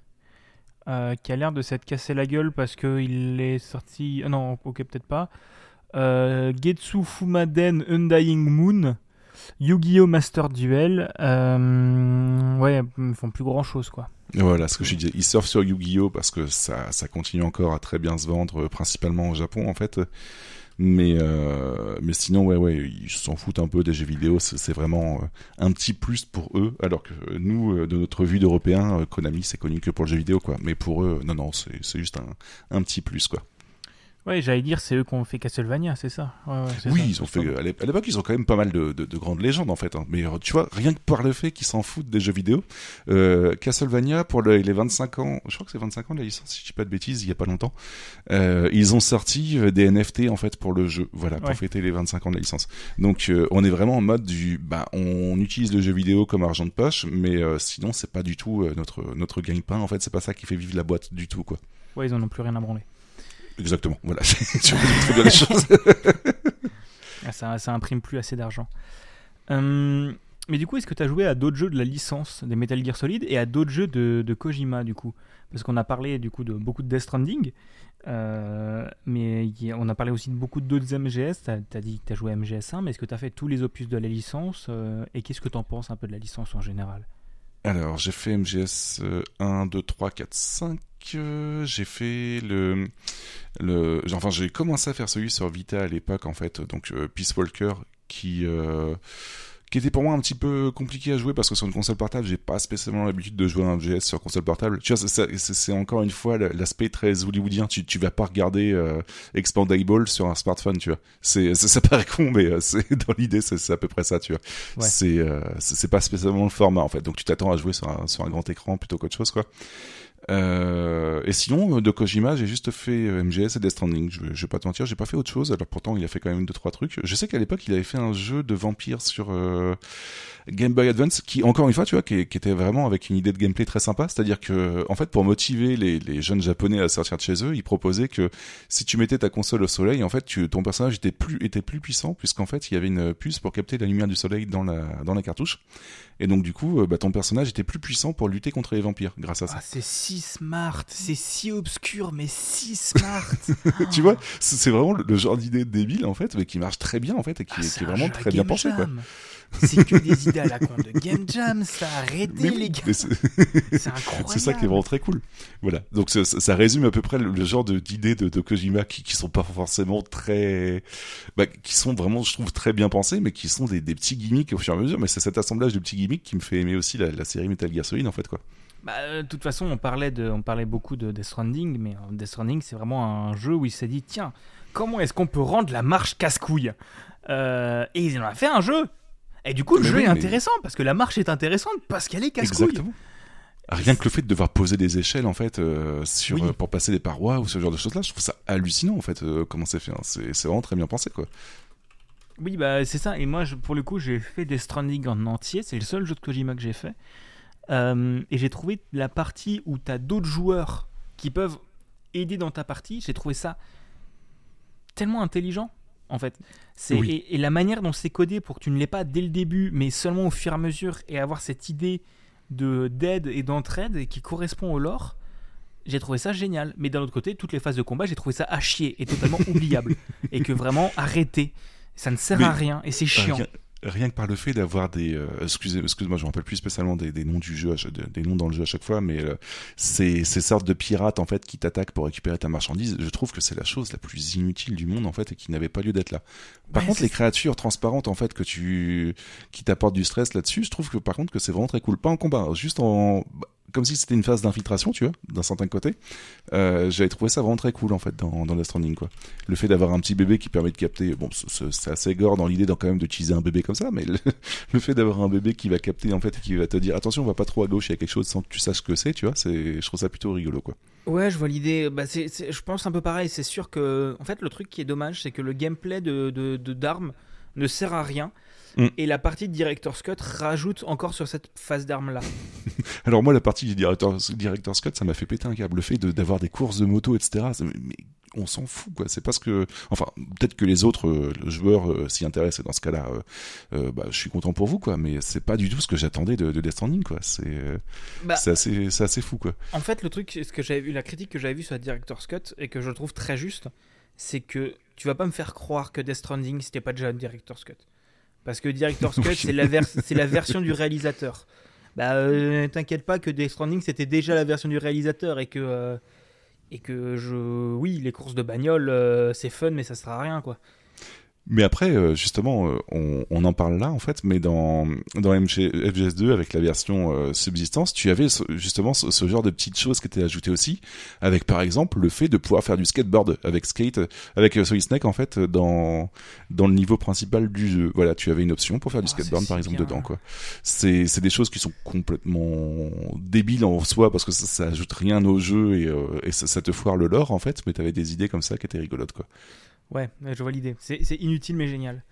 [SPEAKER 1] qui a l'air de s'être cassé la gueule parce qu'il est sorti. non, ok, peut-être pas. Getsu Fumaden Undying Moon. Yu-Gi-Oh! Master Duel, euh, ouais, ils font plus grand chose quoi.
[SPEAKER 2] Voilà ce que je disais. Ils surfent sur Yu-Gi-Oh! parce que ça, ça continue encore à très bien se vendre, principalement au Japon en fait. Mais, euh, mais sinon, ouais, ouais, ils s'en foutent un peu des jeux vidéo. C'est vraiment euh, un petit plus pour eux. Alors que nous, de notre vue d'Européens, Konami, c'est connu que pour le jeu vidéo, quoi. Mais pour eux, non, non, c'est juste un, un petit plus, quoi.
[SPEAKER 1] Ouais, j'allais dire, c'est eux qui ont fait Castlevania, c'est ça
[SPEAKER 2] Oui, ils ont fait. À l'époque, ils ont quand même pas mal de, de, grandes légendes en fait. Hein. Mais euh, tu vois, rien que par le fait qu'ils s'en foutent des jeux vidéo, euh, Castlevania pour les 25 ans, je crois que c'est 25 ans de la licence, si je dis pas de bêtises, il y a pas longtemps, euh, ils ont sorti des NFT en fait pour le jeu, voilà, pour fêter les 25 ans de la licence. Donc, euh, on est vraiment en mode du, bah, on utilise le jeu vidéo comme argent de poche, mais sinon, c'est pas du tout notre notre gagne-pain. En fait, c'est pas ça qui fait vivre la boîte du tout, quoi.
[SPEAKER 1] Ouais, ils en ont plus rien à branler.
[SPEAKER 2] Exactement, voilà, tu très bien les choses.
[SPEAKER 1] Ça, ça imprime plus assez d'argent. Hum, mais du coup, est-ce que tu as joué à d'autres jeux de la licence des Metal Gear Solid et à d'autres jeux de, de, Kojima du coup? Parce qu'on a parlé du coup de beaucoup de Death Stranding, euh, mais on a parlé aussi de beaucoup d'autres MGS. Tu as, dit que tu as joué à MGS1, mais est-ce que tu as fait tous les opus de la licence euh, Et qu'est-ce que tu en penses un peu de la licence en général?
[SPEAKER 2] Alors, j'ai fait MGS 1, 2, 3, 4, 5. J'ai fait le, le, enfin, j'ai commencé à faire celui sur Vita à l'époque, en fait, donc euh, Peace Walker, qui, euh, qui était pour moi un petit peu compliqué à jouer parce que sur une console portable, j'ai pas spécialement l'habitude de jouer un MGS sur console portable. Tu vois, c'est encore une fois l'aspect très hollywoodien. Tu, tu vas pas regarder euh, Expandable sur un smartphone, tu vois. C'est ça paraît con, mais euh, c'est dans l'idée, c'est à peu près ça, tu vois. C'est euh, c'est pas spécialement le format en fait. Donc tu t'attends à jouer sur un, sur un grand écran plutôt qu'autre chose, quoi. Euh, et sinon, de Kojima, j'ai juste fait euh, MGS et Death Stranding. Je, je vais pas te mentir, j'ai pas fait autre chose. Alors pourtant, il a fait quand même deux trois trucs. Je sais qu'à l'époque, il avait fait un jeu de vampire sur euh, Game Boy Advance, qui encore une fois, tu vois, qui, était vraiment avec une idée de gameplay très sympa. C'est-à-dire que, en fait, pour motiver les, jeunes japonais à sortir de chez eux, il proposait que si tu mettais ta console au soleil, en fait, ton personnage était plus était plus puissant, puisqu'en fait, il y avait une puce pour capter la lumière du soleil dans la dans la cartouche. Et donc du coup, euh, bah, ton personnage était plus puissant pour lutter contre les vampires grâce à ça.
[SPEAKER 1] Ah, si smart, c'est si obscur, mais si smart.
[SPEAKER 2] tu vois, c'est vraiment le, genre d'idée débile en fait, mais qui marche très bien en fait et qui, ah, est, vraiment très bien pensé quoi.
[SPEAKER 1] C'est que des idées à la con de Game Jam, ça arrêtez les gars. C'est incroyable.
[SPEAKER 2] C'est ça qui est vraiment très cool. Voilà. Donc ça, ça résume à peu près le, genre d'idées de, de, Kojima qui, qui sont pas forcément très, bah, qui sont vraiment, je trouve, très bien pensées, mais qui sont des, des petits gimmicks au fur et à mesure. Mais c'est cet assemblage de petits gimmicks qui me fait aimer aussi la, la série Metal Gear Solid en fait quoi.
[SPEAKER 1] Bah, euh, de toute façon, on parlait, de, on parlait beaucoup de Death Stranding, mais euh, Death Stranding, c'est vraiment un jeu où il s'est dit tiens, comment est-ce qu'on peut rendre la marche casse-couille? Euh, Et ils en ont fait un jeu et du coup, le jeu est intéressant parce que la marche est intéressante parce qu'elle est casse-couille.
[SPEAKER 2] Rien que le fait de devoir poser des échelles en fait euh, sur euh, pour passer des parois ou ce genre de choses là, je trouve ça hallucinant en fait comment c'est fait. Hein. C'est vraiment très bien pensé quoi.
[SPEAKER 1] Oui bah c'est ça et moi je, pour le coup j'ai fait des Stranding en entier, c'est le seul jeu de Kojima que j'ai fait et j'ai trouvé la partie où tu as d'autres joueurs qui peuvent aider dans ta partie, j'ai trouvé ça tellement intelligent en fait. C'est et, la manière dont c'est codé pour que tu ne l'aies pas dès le début, mais seulement au fur et à mesure, et avoir cette idée de d'aide et d'entraide qui correspond au lore, j'ai trouvé ça génial. Mais d'un autre côté, toutes les phases de combat, j'ai trouvé ça à chier et totalement oubliable. Et que vraiment, arrêter. Ça ne sert à rien et c'est chiant.
[SPEAKER 2] Rien que par le fait d'avoir des euh, excusez excuse-moi je me rappelle plus spécialement des, des noms du jeu des noms dans le jeu à chaque fois mais euh, ces, ces sortes de pirates en fait qui t'attaquent pour récupérer ta marchandise je trouve que c'est la chose la plus inutile du monde en fait et qui n'avait pas lieu d'être là. Par contre les créatures transparentes en fait que tu qui t'apportent du stress là-dessus je trouve que par contre que c'est vraiment très cool. Pas en combat juste en comme si c'était une phase d'infiltration, tu vois, d'un certain côté. Euh, J'avais trouvé ça vraiment très cool en fait dans, dans Death quoi. Le fait d'avoir un petit bébé qui permet de capter, bon, c'est assez gore dans l'idée quand même d'utiliser un bébé comme ça, mais le, fait d'avoir un bébé qui va capter en fait et qui va te dire attention, on va pas trop à gauche, il y a quelque chose sans que tu saches ce que c'est, tu vois, c'est, je trouve ça plutôt rigolo quoi.
[SPEAKER 1] Ouais, je vois l'idée. Bah, je pense un peu pareil. C'est sûr que, en fait, le truc qui est dommage, c'est que le gameplay de, de, de d'armes ne sert à rien. Mm. Et la partie de Director's Cut rajoute encore sur cette phase d'armes-là.
[SPEAKER 2] Alors moi, la partie du Director's, Director's Cut, ça m'a fait péter un câble. Le fait d'avoir des courses de moto, etc. mais on s'en fout, quoi. C'est parce que... Enfin, peut-être que les autres euh, joueurs euh, s'y intéressent, et dans ce cas-là, euh, bah, je suis content pour vous, quoi. Mais c'est pas du tout ce que j'attendais de, de Death Stranding, quoi. C'est bah, assez, assez fou, quoi.
[SPEAKER 1] En fait, le truc, ce que j'avais vu, la critique que j'avais vue sur la Director's Cut, et que je trouve très juste, c'est que tu vas pas me faire croire que Death Stranding, c'était pas déjà un Director's Cut. Parce que Director's Cut, c'est la, la, version du réalisateur. Bah, euh, t'inquiète pas que Death Stranding, c'était déjà la version du réalisateur et que. Euh, et que je. Oui, les courses de bagnole, euh, c'est fun, mais ça sert à rien, quoi.
[SPEAKER 2] Mais après, euh, justement, euh, on, on, en parle là, en fait, mais dans, dans MG, FGS2, avec la version euh, Subsistance, tu avais justement ce, genre de petites choses qui étaient ajoutées aussi, avec par exemple le fait de pouvoir faire du skateboard avec Skate, avec Solid Snake, en fait, dans, dans le niveau principal du jeu. Voilà, tu avais une option pour faire du ah, skateboard, par exemple, dedans, quoi. C'est, c'est des choses qui sont complètement débiles en soi, parce que ça, ça ajoute rien au jeu et, et ça, ça, te foire le lore, en fait, mais t'avais des idées comme ça qui étaient rigolotes, quoi.
[SPEAKER 1] Ouais, je vois l'idée. C'est inutile mais génial.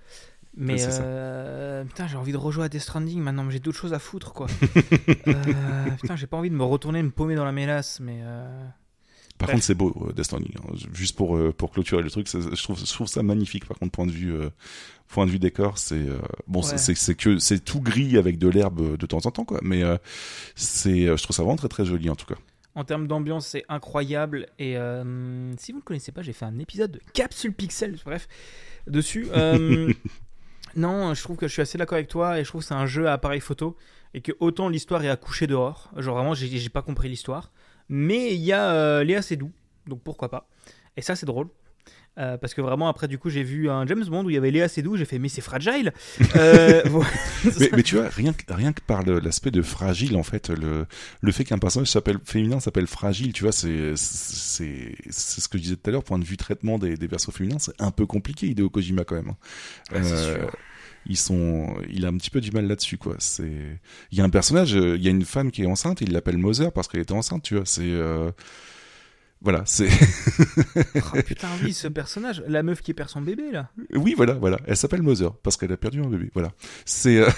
[SPEAKER 1] Mais euh, putain, j'ai envie de rejouer à Death Stranding maintenant, mais j'ai d'autres choses à foutre quoi. euh, putain, j'ai pas envie de me retourner, me paumer dans la mélasse, mais. Euh...
[SPEAKER 2] Par contre, c'est beau Death Stranding. Hein. Juste pour pour clôturer le truc, je trouve je trouve ça magnifique. Par contre, point de vue point de vue décor, c'est bon, c'est c'est que c'est tout gris avec de l'herbe de temps en temps quoi. Mais c'est je trouve ça vraiment très très joli en tout cas.
[SPEAKER 1] En termes d'ambiance, c'est incroyable. Et euh, si vous ne connaissez pas, j'ai fait un épisode de Capsule Pixel, bref, dessus. Euh, non, je trouve que je suis assez d'accord avec toi et je trouve que c'est un jeu à appareil photo et que autant l'histoire est à coucher dehors. Genre vraiment, j'ai pas compris l'histoire. Mais il y a euh, Léa Seydoux, donc pourquoi pas. Et ça, c'est drôle. Euh, parce que vraiment, après, du coup, j'ai vu un James Bond où il y avait Léa Seydoux, j'ai fait, mais c'est fragile
[SPEAKER 2] euh, mais, tu vois, rien, rien que par l'aspect de fragile, en fait, le, le fait qu'un personnage s'appelle féminin s'appelle fragile, tu vois, c'est ce que je disais tout à l'heure, point de vue traitement des, des persos féminins, c'est un peu compliqué, Hideo Kojima, quand même.
[SPEAKER 1] Hein. Euh,
[SPEAKER 2] ils sont, il a un petit peu du mal là-dessus, quoi. C'est, il y a un personnage, il y a une femme qui est enceinte, il l'appelle Mother parce qu'elle était enceinte, tu vois. C'est, voilà, c'est.
[SPEAKER 1] oh, putain, oui, ce personnage, la meuf qui perd son bébé là.
[SPEAKER 2] Oui, voilà, voilà. Elle s'appelle Mother parce qu'elle a perdu un bébé. Voilà. C'est euh,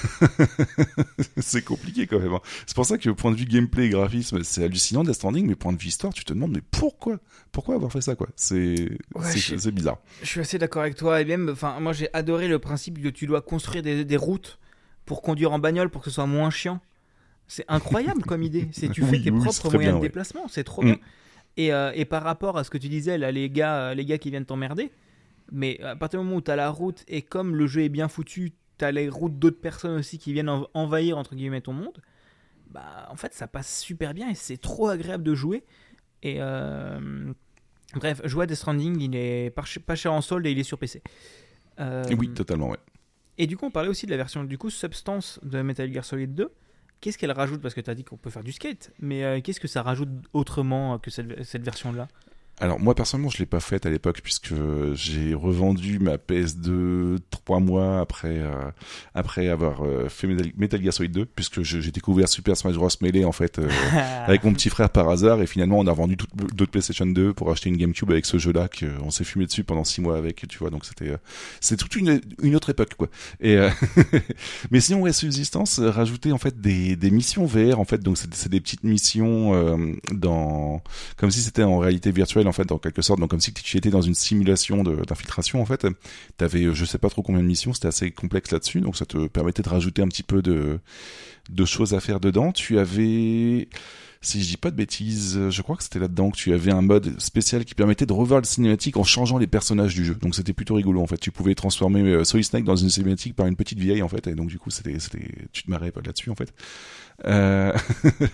[SPEAKER 2] c'est compliqué quand même. Hein. C'est pour ça que point de vue gameplay et graphisme, c'est hallucinant Death Stranding, mais point de vue histoire, tu te demandes mais pourquoi? Pourquoi avoir fait ça quoi? C'est c'est bizarre.
[SPEAKER 1] Je suis assez d'accord avec toi et même, enfin, moi j'ai adoré le principe que tu dois construire des, des routes pour conduire en bagnole pour que ce soit moins chiant. C'est incroyable comme idée. C'est tu fais tes propres moyens de déplacement, c'est trop mm. bien. Euh, et, par rapport à ce que tu disais, là, les gars, euh, les gars qui viennent t'emmerder, mais à partir du moment où tu as la route et comme le jeu est bien foutu, tu as les routes d'autres personnes aussi qui viennent envahir entre guillemets ton monde, bah en fait ça passe super bien et c'est trop agréable de jouer. Et euh, bref, jouer à Death Stranding, il est pas cher en solde et il est sur PC.
[SPEAKER 2] oui, totalement, ouais.
[SPEAKER 1] Et du coup, on parlait aussi de la version du coup Substance de Metal Gear Solid 2. Qu'est-ce qu'elle rajoute? Parce que tu as dit qu'on peut faire du skate, mais euh, qu'est-ce que ça rajoute autrement que cette, cette version-là?
[SPEAKER 2] Alors moi personnellement je l'ai pas faite à l'époque puisque j'ai revendu ma PS2 trois mois après euh, après avoir euh, fait Metal, Gear Solid 2 puisque j'ai découvert Super Smash Bros. Melee en fait euh, avec mon petit frère par hasard et finalement on a vendu d'autres PlayStation 2 pour acheter une GameCube avec ce jeu-là qu'on s'est fumé dessus pendant six mois avec tu vois donc c'était c'est toute une, une autre époque quoi. Et mais sinon ouais subsistance rajouter en fait des, des missions VR en fait donc c'est des petites missions dans comme si c'était en réalité virtuelle en fait, en quelque sorte. Donc, comme si tu étais dans une simulation d'infiltration, en fait. Tu avais, euh, je sais pas trop combien de missions, c'était assez complexe là-dessus. Donc, ça te permettait de rajouter un petit peu de, choses à faire dedans. Tu avais si je dis pas de bêtises, je crois que c'était là-dedans que tu avais un mode spécial qui permettait de revoir le cinématique en changeant les personnages du jeu. Donc c'était plutôt rigolo en fait. Tu pouvais transformer euh, Solid Snake dans une cinématique par une petite vieille en fait, et donc du coup c'était, tu te marrais pas là-dessus en fait. Euh...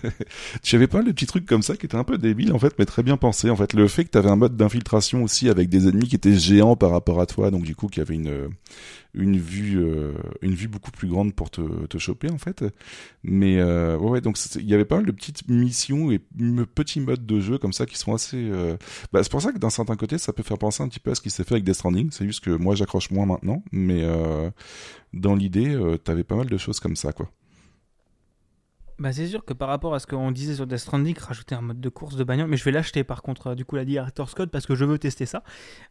[SPEAKER 2] tu avais pas le petit truc comme ça qui était un peu débile en fait, mais très bien pensé en fait. Le fait que tu avais un mode d'infiltration aussi avec des ennemis qui étaient géants par rapport à toi, donc du coup qui avait une une vue euh, une vue beaucoup plus grande pour te, te choper en fait. Mais euh, ouais, donc il y avait pas mal de petites missions et petits modes de jeu comme ça qui sont assez. Euh... Bah, c'est pour ça que d'un certain côté ça peut faire penser un petit peu à ce qui s'est fait avec Death Stranding. C'est juste que moi j'accroche moins maintenant, mais dans l'idée t'avais pas mal de choses comme ça quoi.
[SPEAKER 1] Bah c'est sûr que par rapport à ce qu'on disait sur Death Stranding, rajouter un mode de course de bagnole, mais je vais l'acheter par contre, du coup la Director's Code parce que je veux tester ça.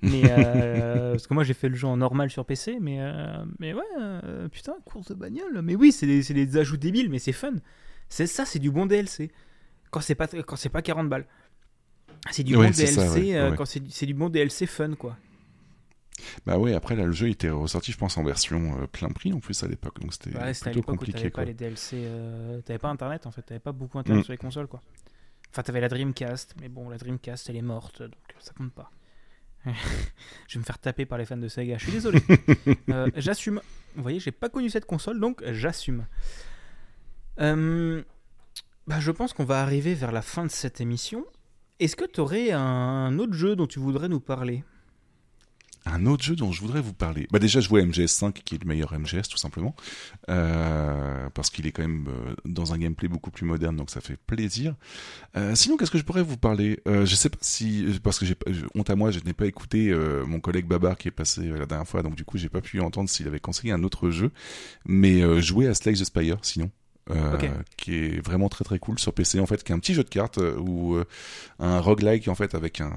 [SPEAKER 1] Mais euh, parce que moi j'ai fait le jeu en normal sur PC, mais euh, mais ouais, euh, putain course de bagnole. Mais oui, c'est des, des, ajouts débiles, mais c'est fun. C'est ça, c'est du bon DLC. Quand c'est pas quand c'est pas 40 balles. C'est du bon DLC. Ça, ouais. Quand c'est du bon DLC fun quoi.
[SPEAKER 2] Bah ouais, après là le jeu était ressorti je pense en version euh, plein prix en plus à l'époque, donc c'était ouais, plutôt compliqué. T'avais
[SPEAKER 1] pas les DLC, euh... t'avais pas internet en fait, t'avais pas beaucoup internet mm. sur les consoles quoi. Enfin t'avais la Dreamcast, mais bon la Dreamcast elle est morte donc ça compte pas. je vais me faire taper par les fans de Sega, je suis désolé. euh, j'assume. Vous voyez, j'ai pas connu cette console donc j'assume. Euh... Bah, je pense qu'on va arriver vers la fin de cette émission. Est-ce que tu aurais un autre jeu dont tu voudrais nous parler?
[SPEAKER 2] Un autre jeu dont je voudrais vous parler. Bah déjà, je vois MGS5 qui est le meilleur MGS tout simplement, euh, parce qu'il est quand même euh, dans un gameplay beaucoup plus moderne, donc ça fait plaisir. Euh, sinon, qu'est-ce que je pourrais vous parler? Je sais pas si, parce que j'ai honte à moi, je n'ai pas écouté mon collègue Babar qui est passé la dernière fois, donc du coup, j'ai pas pu entendre s'il avait conseillé un autre jeu, mais jouer à Slay the Spire, sinon. Euh, qui est vraiment très très cool sur PC en fait qui est un petit jeu de cartes euh, ou euh, un roguelike en fait avec un,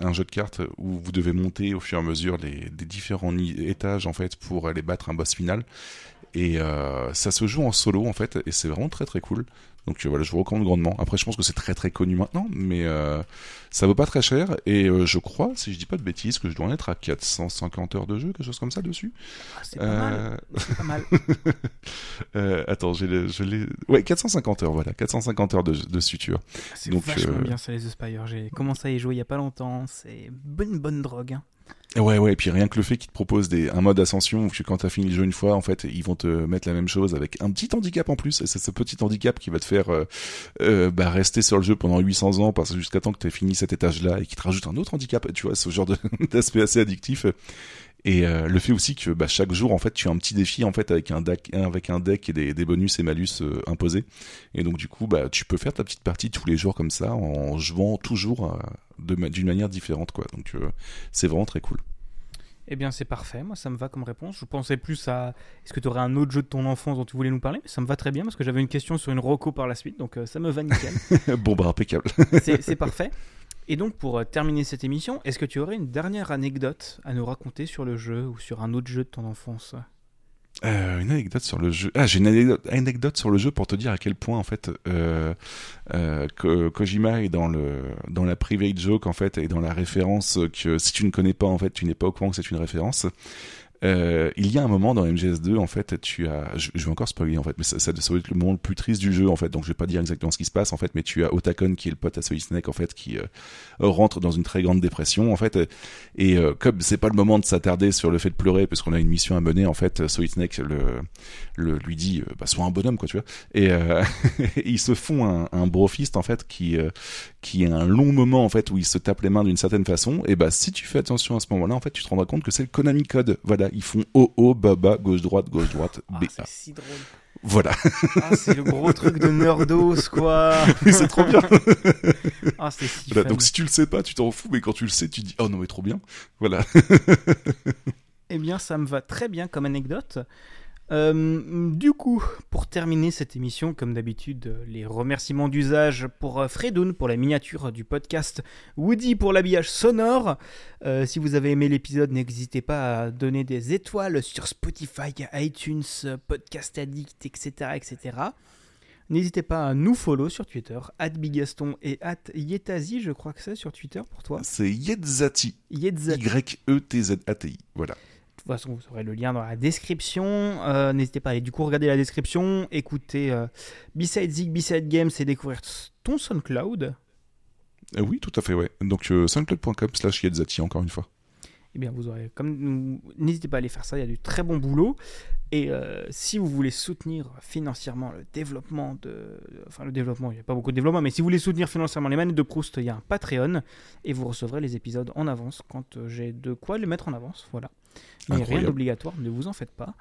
[SPEAKER 2] un, jeu de cartes où vous devez monter au fur et à mesure les, les différents étages en fait pour aller battre un boss final. Et ça se joue en solo en fait et c'est vraiment très très cool donc euh, voilà, je vous recommande grandement. Après, je pense que c'est très très connu maintenant, mais euh, ça vaut pas très cher. Et euh, je crois, si je dis pas de bêtises, que je dois en être à 450 heures de jeu, quelque chose comme ça dessus.
[SPEAKER 1] Ah, c'est pas mal. Pas mal.
[SPEAKER 2] attends, j'ai je l'ai. Ouais, 450 heures, voilà, 450 heures de, dessus, tu vois.
[SPEAKER 1] C'est vachement bien ça, les Spire. J'ai commencé à y jouer il y a pas longtemps. C'est une bonne drogue. Hein.
[SPEAKER 2] Ouais, ouais, et puis rien que le fait qu'ils te proposent des, un mode ascension, que quand t'as fini le jeu une fois, en fait, ils vont te mettre la même chose avec un petit handicap en plus, et c'est ce petit handicap qui va te faire euh, euh, bah, rester sur le jeu pendant 800 ans, parce jusqu'à temps que t'aies fini cet étage-là, et qui te rajoute un autre handicap, tu vois, ce genre d'aspect assez addictif. Et euh, le fait aussi que bah, chaque jour, en fait, tu as un petit défi en fait avec un deck, avec un deck et des, des bonus et malus euh, imposés. Et donc du coup, bah, tu peux faire ta petite partie tous les jours comme ça, en jouant toujours euh, d'une manière différente, quoi. Donc c'est vraiment très cool.
[SPEAKER 1] Eh bien, c'est parfait. Moi, ça me va comme réponse. Je pensais plus à est-ce que tu aurais un autre jeu de ton enfance dont tu voulais nous parler? Mais ça me va très bien parce que j'avais une question sur une Roco par la suite, donc ça me va nickel.
[SPEAKER 2] bon, bah, impeccable.
[SPEAKER 1] c'est parfait. Et donc, pour euh, terminer cette émission, est-ce que tu aurais une dernière anecdote à nous raconter sur le jeu ou sur un autre jeu de ton enfance?
[SPEAKER 2] Euh, une anecdote sur le jeu. Ah, j'ai une anecdote, sur le jeu pour te dire à quel point en fait euh, Kojima est dans le dans la private joke en fait et dans la référence que si tu ne connais pas en fait tu n'es pas au courant que c'est une référence. Euh, il y a un moment dans MGS2, en fait, tu as, je, je vais encore spoiler en fait, mais ça, ça, doit être le moment le plus triste du jeu en fait, donc je vais pas dire exactement ce qui se passe en fait, mais tu as Otakon qui est le pote à Solid Snake en fait, qui euh, rentre dans une très grande dépression en fait, et euh, comme c'est pas le moment de s'attarder sur le fait de pleurer parce qu'on a une mission à mener en fait, Solid Snake le, le lui dit, euh, bah sois un bonhomme quoi, tu vois, et ils se font un, un brofist en fait qui qui est un long moment en fait où ils se tapent les mains d'une certaine façon, et bah si tu fais attention à ce moment-là en fait, tu te rendras compte que c'est le Konami Code, voilà ils font oh oh baba gauche droite gauche droite
[SPEAKER 1] ah, C'est si drôle.
[SPEAKER 2] Voilà.
[SPEAKER 1] Ah, c'est le gros truc de nerdos quoi.
[SPEAKER 2] mais c'est trop bien.
[SPEAKER 1] ah, c'est si
[SPEAKER 2] voilà, Donc si tu le sais pas, tu t'en fous, mais quand tu le sais, tu dis oh non mais trop bien. Voilà.
[SPEAKER 1] eh bien, ça me va très bien comme anecdote. Euh, du coup, pour terminer cette émission, comme d'habitude, les remerciements d'usage pour euh, Fredoun pour la miniature du podcast, Woody pour l'habillage sonore. Euh, si vous avez aimé l'épisode, n'hésitez pas à donner des étoiles sur Spotify, iTunes, Podcast Addict, etc. etc. N'hésitez pas à nous follow sur Twitter, Bigaston et Yetazi, je crois que c'est sur Twitter pour toi.
[SPEAKER 2] C'est Yetzati.
[SPEAKER 1] Yetzati.
[SPEAKER 2] Y-E-T-Z-A-T-I, voilà.
[SPEAKER 1] Toute façon, vous aurez le lien dans la description. Euh, N'hésitez pas à aller du coup regarder la description, écouter euh, B-Side Zig, B-Side Games et découvrir ton SoundCloud.
[SPEAKER 2] Euh, oui, tout à fait, ouais. Donc euh, soundcloud.com slash Yetzati, encore une fois.
[SPEAKER 1] Eh bien, vous aurez comme n'hésitez pas à aller faire ça. Il y a du très bon boulot. Et euh, si vous voulez soutenir financièrement le développement de, enfin le développement, il n'y a pas beaucoup de développement, mais si vous voulez soutenir financièrement les manettes de Proust, il y a un Patreon et vous recevrez les épisodes en avance quand j'ai de quoi les mettre en avance. Voilà. Mais rien d'obligatoire, ne vous en faites pas.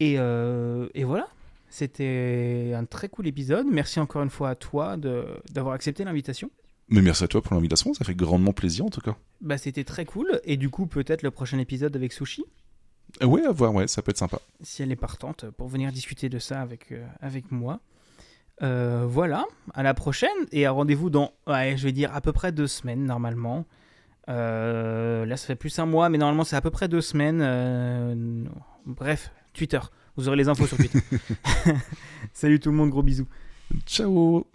[SPEAKER 1] Et, euh, et voilà. C'était un très cool épisode. Merci encore une fois à toi de- d'avoir accepté l'invitation.
[SPEAKER 2] Mais merci à toi pour l'invitation, ça fait grandement plaisir en tout cas.
[SPEAKER 1] Bah, c'était très cool. Et du coup, peut-être le prochain épisode avec Sushi.
[SPEAKER 2] Euh, ouais, à voir, ouais, ça peut être sympa.
[SPEAKER 1] si elle est partante pour venir discuter de ça avec, euh, avec moi. Euh, voilà, à la prochaine et à rendez-vous dans, ouais, je vais dire à peu près deux semaines normalement. Euh, là, ça fait plus un mois, mais normalement, c'est à peu près deux semaines. Euh, bref, Twitter. Vous aurez les infos sur Twitter. Salut tout le monde, gros bisous.
[SPEAKER 2] Ciao